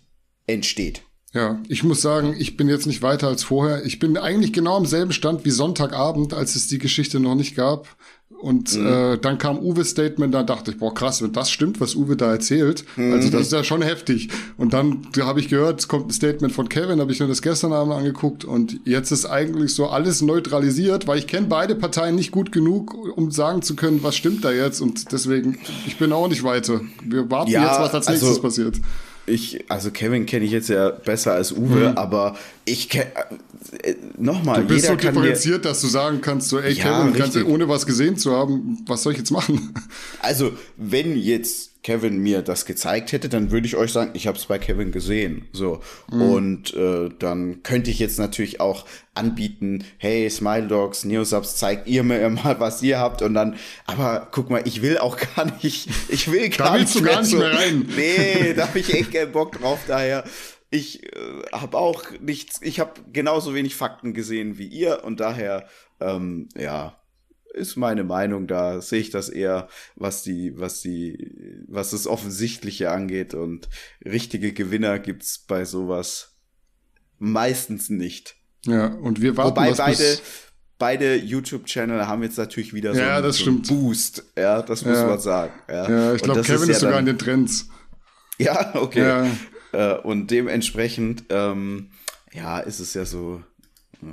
entsteht. Ja, ich muss sagen, ich bin jetzt nicht weiter als vorher. Ich bin eigentlich genau am selben Stand wie Sonntagabend, als es die Geschichte noch nicht gab. Und mhm. äh, dann kam Uwe's Statement, da dachte ich, boah, krass, wenn das stimmt, was Uwe da erzählt, mhm. also das ist ja schon heftig. Und dann da habe ich gehört, es kommt ein Statement von Kevin, habe ich mir das gestern Abend angeguckt und jetzt ist eigentlich so alles neutralisiert, weil ich kenne beide Parteien nicht gut genug, um sagen zu können, was stimmt da jetzt. Und deswegen, ich bin auch nicht weiter. Wir warten ja, jetzt, was als nächstes also, passiert ich, also Kevin kenne ich jetzt ja besser als Uwe, mhm. aber ich kenne, nochmal, Du bist so differenziert, dass du sagen kannst, so, ey, ja, Kevin, kannst, ohne was gesehen zu haben, was soll ich jetzt machen? Also, wenn jetzt Kevin mir das gezeigt hätte, dann würde ich euch sagen, ich habe es bei Kevin gesehen. So. Mhm. Und äh, dann könnte ich jetzt natürlich auch anbieten, hey, Smile Dogs, Neosubs, zeigt ihr mir mal, was ihr habt. Und dann, aber guck mal, ich will auch gar nicht, ich will gar, nicht, du gar nicht mehr rein. Nee, da habe ich echt keinen Bock drauf. Daher, ich äh, habe auch nichts, ich habe genauso wenig Fakten gesehen wie ihr. Und daher, ähm, ja, ist meine Meinung, da sehe ich das eher, was die, was die, was das Offensichtliche angeht und richtige Gewinner gibt's bei sowas meistens nicht. Ja, und wir warten Wobei beide, beide YouTube-Channel haben jetzt natürlich wieder so, ja, einen, so einen Boost, ja, das muss ja. man sagen. Ja, ja ich glaube, Kevin ist, ja sogar in den Trends. Ja, okay. Ja. Äh, und dementsprechend, ähm, ja, ist es ja so. Äh,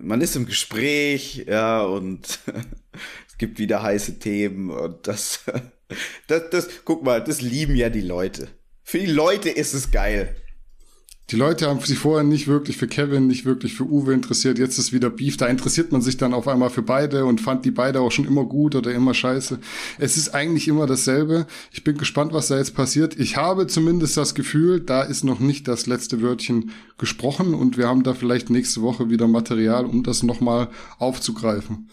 man ist im Gespräch, ja, und [LAUGHS] es gibt wieder heiße Themen und das, [LAUGHS] das, das, guck mal, das lieben ja die Leute. Für die Leute ist es geil. Die Leute haben sich vorher nicht wirklich für Kevin, nicht wirklich für Uwe interessiert. Jetzt ist wieder Beef. Da interessiert man sich dann auf einmal für beide und fand die beide auch schon immer gut oder immer scheiße. Es ist eigentlich immer dasselbe. Ich bin gespannt, was da jetzt passiert. Ich habe zumindest das Gefühl, da ist noch nicht das letzte Wörtchen gesprochen und wir haben da vielleicht nächste Woche wieder Material, um das nochmal aufzugreifen.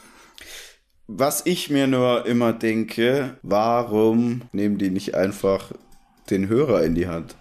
Was ich mir nur immer denke, warum nehmen die nicht einfach den Hörer in die Hand?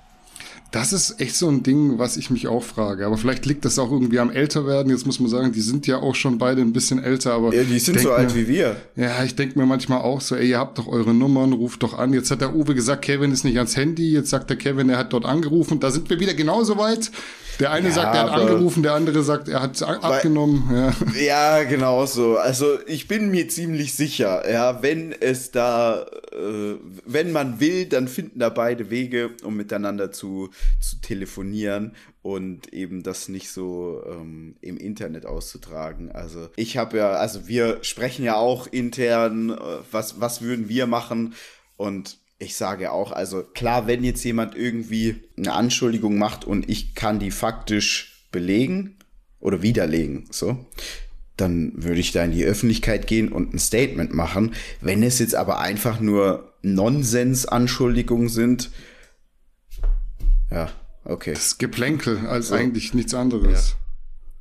Das ist echt so ein Ding, was ich mich auch frage. Aber vielleicht liegt das auch irgendwie am Älterwerden. Jetzt muss man sagen, die sind ja auch schon beide ein bisschen älter, aber. Ja, die sind so alt wie wir. Ja, ich denke mir manchmal auch so, ey, ihr habt doch eure Nummern, ruft doch an. Jetzt hat der Uwe gesagt, Kevin ist nicht ans Handy. Jetzt sagt der Kevin, er hat dort angerufen. Da sind wir wieder genauso weit. Der eine ja, sagt, er hat angerufen, der andere sagt, er hat abgenommen. Ja. ja, genau so. Also ich bin mir ziemlich sicher, ja, wenn es da, äh, wenn man will, dann finden da beide Wege, um miteinander zu, zu telefonieren und eben das nicht so ähm, im Internet auszutragen. Also ich habe ja, also wir sprechen ja auch intern, äh, was, was würden wir machen und ich sage auch, also klar, wenn jetzt jemand irgendwie eine Anschuldigung macht und ich kann die faktisch belegen oder widerlegen, so, dann würde ich da in die Öffentlichkeit gehen und ein Statement machen. Wenn es jetzt aber einfach nur Nonsens-Anschuldigungen sind, ja, okay. Das ist Geplänkel als so. eigentlich nichts anderes.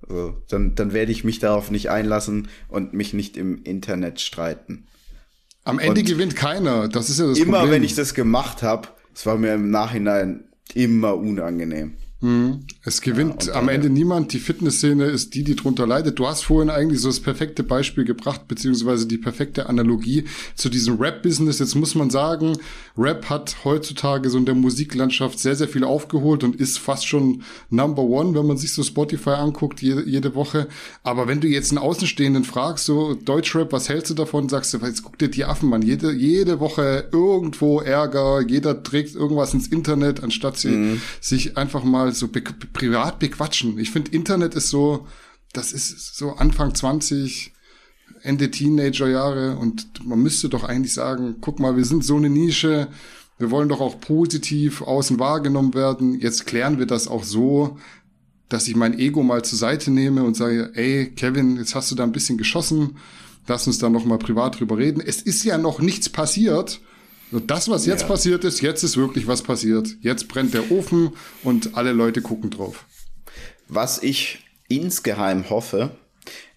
Ja. So, dann, dann werde ich mich darauf nicht einlassen und mich nicht im Internet streiten. Am Ende und gewinnt keiner. Das ist ja das immer, Problem. Immer wenn ich das gemacht habe, es war mir im Nachhinein immer unangenehm. Hm. Es gewinnt ja, am Ende niemand. Die Fitnessszene ist die, die drunter leidet. Du hast vorhin eigentlich so das perfekte Beispiel gebracht, beziehungsweise die perfekte Analogie zu diesem Rap-Business. Jetzt muss man sagen, Rap hat heutzutage so in der Musiklandschaft sehr, sehr viel aufgeholt und ist fast schon Number One, wenn man sich so Spotify anguckt, jede, jede Woche. Aber wenn du jetzt einen Außenstehenden fragst, so Deutschrap, was hältst du davon? Sagst du, jetzt guck dir die Affen an. Jede, jede Woche irgendwo Ärger, jeder trägt irgendwas ins Internet, anstatt sie, mhm. sich einfach mal mal so privat bequatschen. Ich finde, Internet ist so, das ist so Anfang 20, Ende Teenagerjahre und man müsste doch eigentlich sagen, guck mal, wir sind so eine Nische, wir wollen doch auch positiv außen wahrgenommen werden. Jetzt klären wir das auch so, dass ich mein Ego mal zur Seite nehme und sage, ey, Kevin, jetzt hast du da ein bisschen geschossen, lass uns da noch mal privat drüber reden. Es ist ja noch nichts passiert. Und das, was jetzt ja. passiert ist, jetzt ist wirklich was passiert. Jetzt brennt der Ofen und alle Leute gucken drauf. Was ich insgeheim hoffe,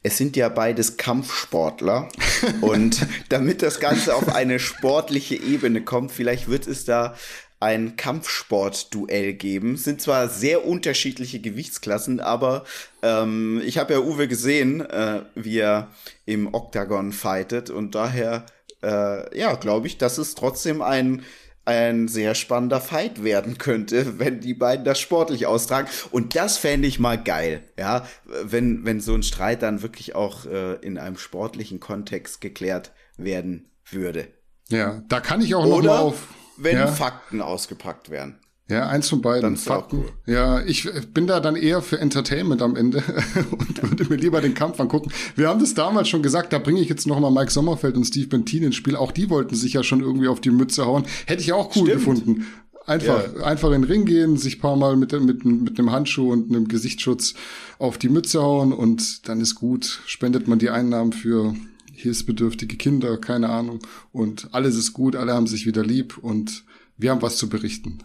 es sind ja beides Kampfsportler. [LAUGHS] und damit das Ganze auf eine sportliche Ebene kommt, vielleicht wird es da ein Kampfsportduell geben. sind zwar sehr unterschiedliche Gewichtsklassen, aber ähm, ich habe ja Uwe gesehen, äh, wie er im Oktagon fightet und daher äh, ja, glaube ich, dass es trotzdem ein ein sehr spannender Fight werden könnte, [LAUGHS] wenn die beiden das sportlich austragen. Und das fände ich mal geil, ja, wenn, wenn so ein Streit dann wirklich auch äh, in einem sportlichen Kontext geklärt werden würde. Ja, da kann ich auch Oder noch mal auf. Wenn ja. Fakten ausgepackt werden. Ja, eins von beiden. Fakten. Cool. Ja, ich bin da dann eher für Entertainment am Ende [LAUGHS] und würde mir lieber den Kampf angucken. Wir haben das damals schon gesagt, da bringe ich jetzt noch mal Mike Sommerfeld und Steve Bentin ins Spiel. Auch die wollten sich ja schon irgendwie auf die Mütze hauen. Hätte ich auch cool Stimmt. gefunden. Einfach, ja. einfach in den Ring gehen, sich paar Mal mit, mit, mit einem Handschuh und einem Gesichtsschutz auf die Mütze hauen und dann ist gut. Spendet man die Einnahmen für hilfsbedürftige Kinder, keine Ahnung. Und alles ist gut, alle haben sich wieder lieb und wir haben was zu berichten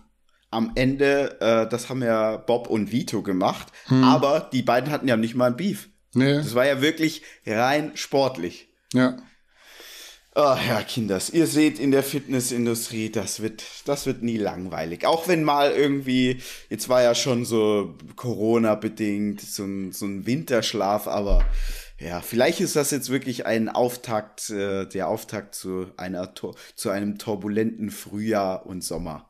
am Ende, äh, das haben ja Bob und Vito gemacht, hm. aber die beiden hatten ja nicht mal ein Beef. Nee. Das war ja wirklich rein sportlich. Ja. Ach ja, Kinders, ihr seht in der Fitnessindustrie, das wird, das wird nie langweilig. Auch wenn mal irgendwie, jetzt war ja schon so Corona-bedingt, so ein, so ein Winterschlaf, aber ja, vielleicht ist das jetzt wirklich ein Auftakt, äh, der Auftakt zu einer, zu einem turbulenten Frühjahr und Sommer.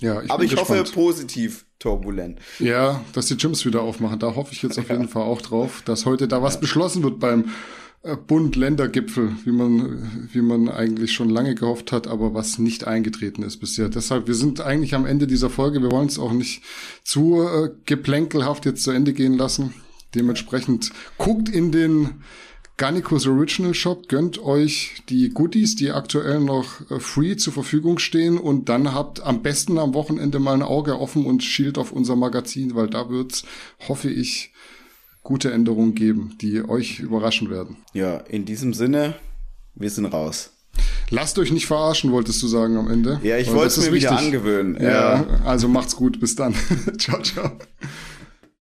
Ja, ich Aber ich gespannt. hoffe positiv turbulent. Ja, dass die Gyms wieder aufmachen. Da hoffe ich jetzt auf jeden [LAUGHS] Fall auch drauf, dass heute da was ja. beschlossen wird beim äh, Bund-Länder-Gipfel, wie man, wie man eigentlich schon lange gehofft hat, aber was nicht eingetreten ist bisher. Deshalb, wir sind eigentlich am Ende dieser Folge. Wir wollen es auch nicht zu äh, geplänkelhaft jetzt zu Ende gehen lassen. Dementsprechend guckt in den Garnicus Original Shop, gönnt euch die Goodies, die aktuell noch äh, free zur Verfügung stehen und dann habt am besten am Wochenende mal ein Auge offen und schielt auf unser Magazin, weil da wird's, hoffe ich, gute Änderungen geben, die euch überraschen werden. Ja, in diesem Sinne, wir sind raus. Lasst euch nicht verarschen, wolltest du sagen am Ende. Ja, ich wollte es mir wichtig. wieder angewöhnen. Ja, ja, also macht's gut. Bis dann. [LAUGHS] ciao, ciao.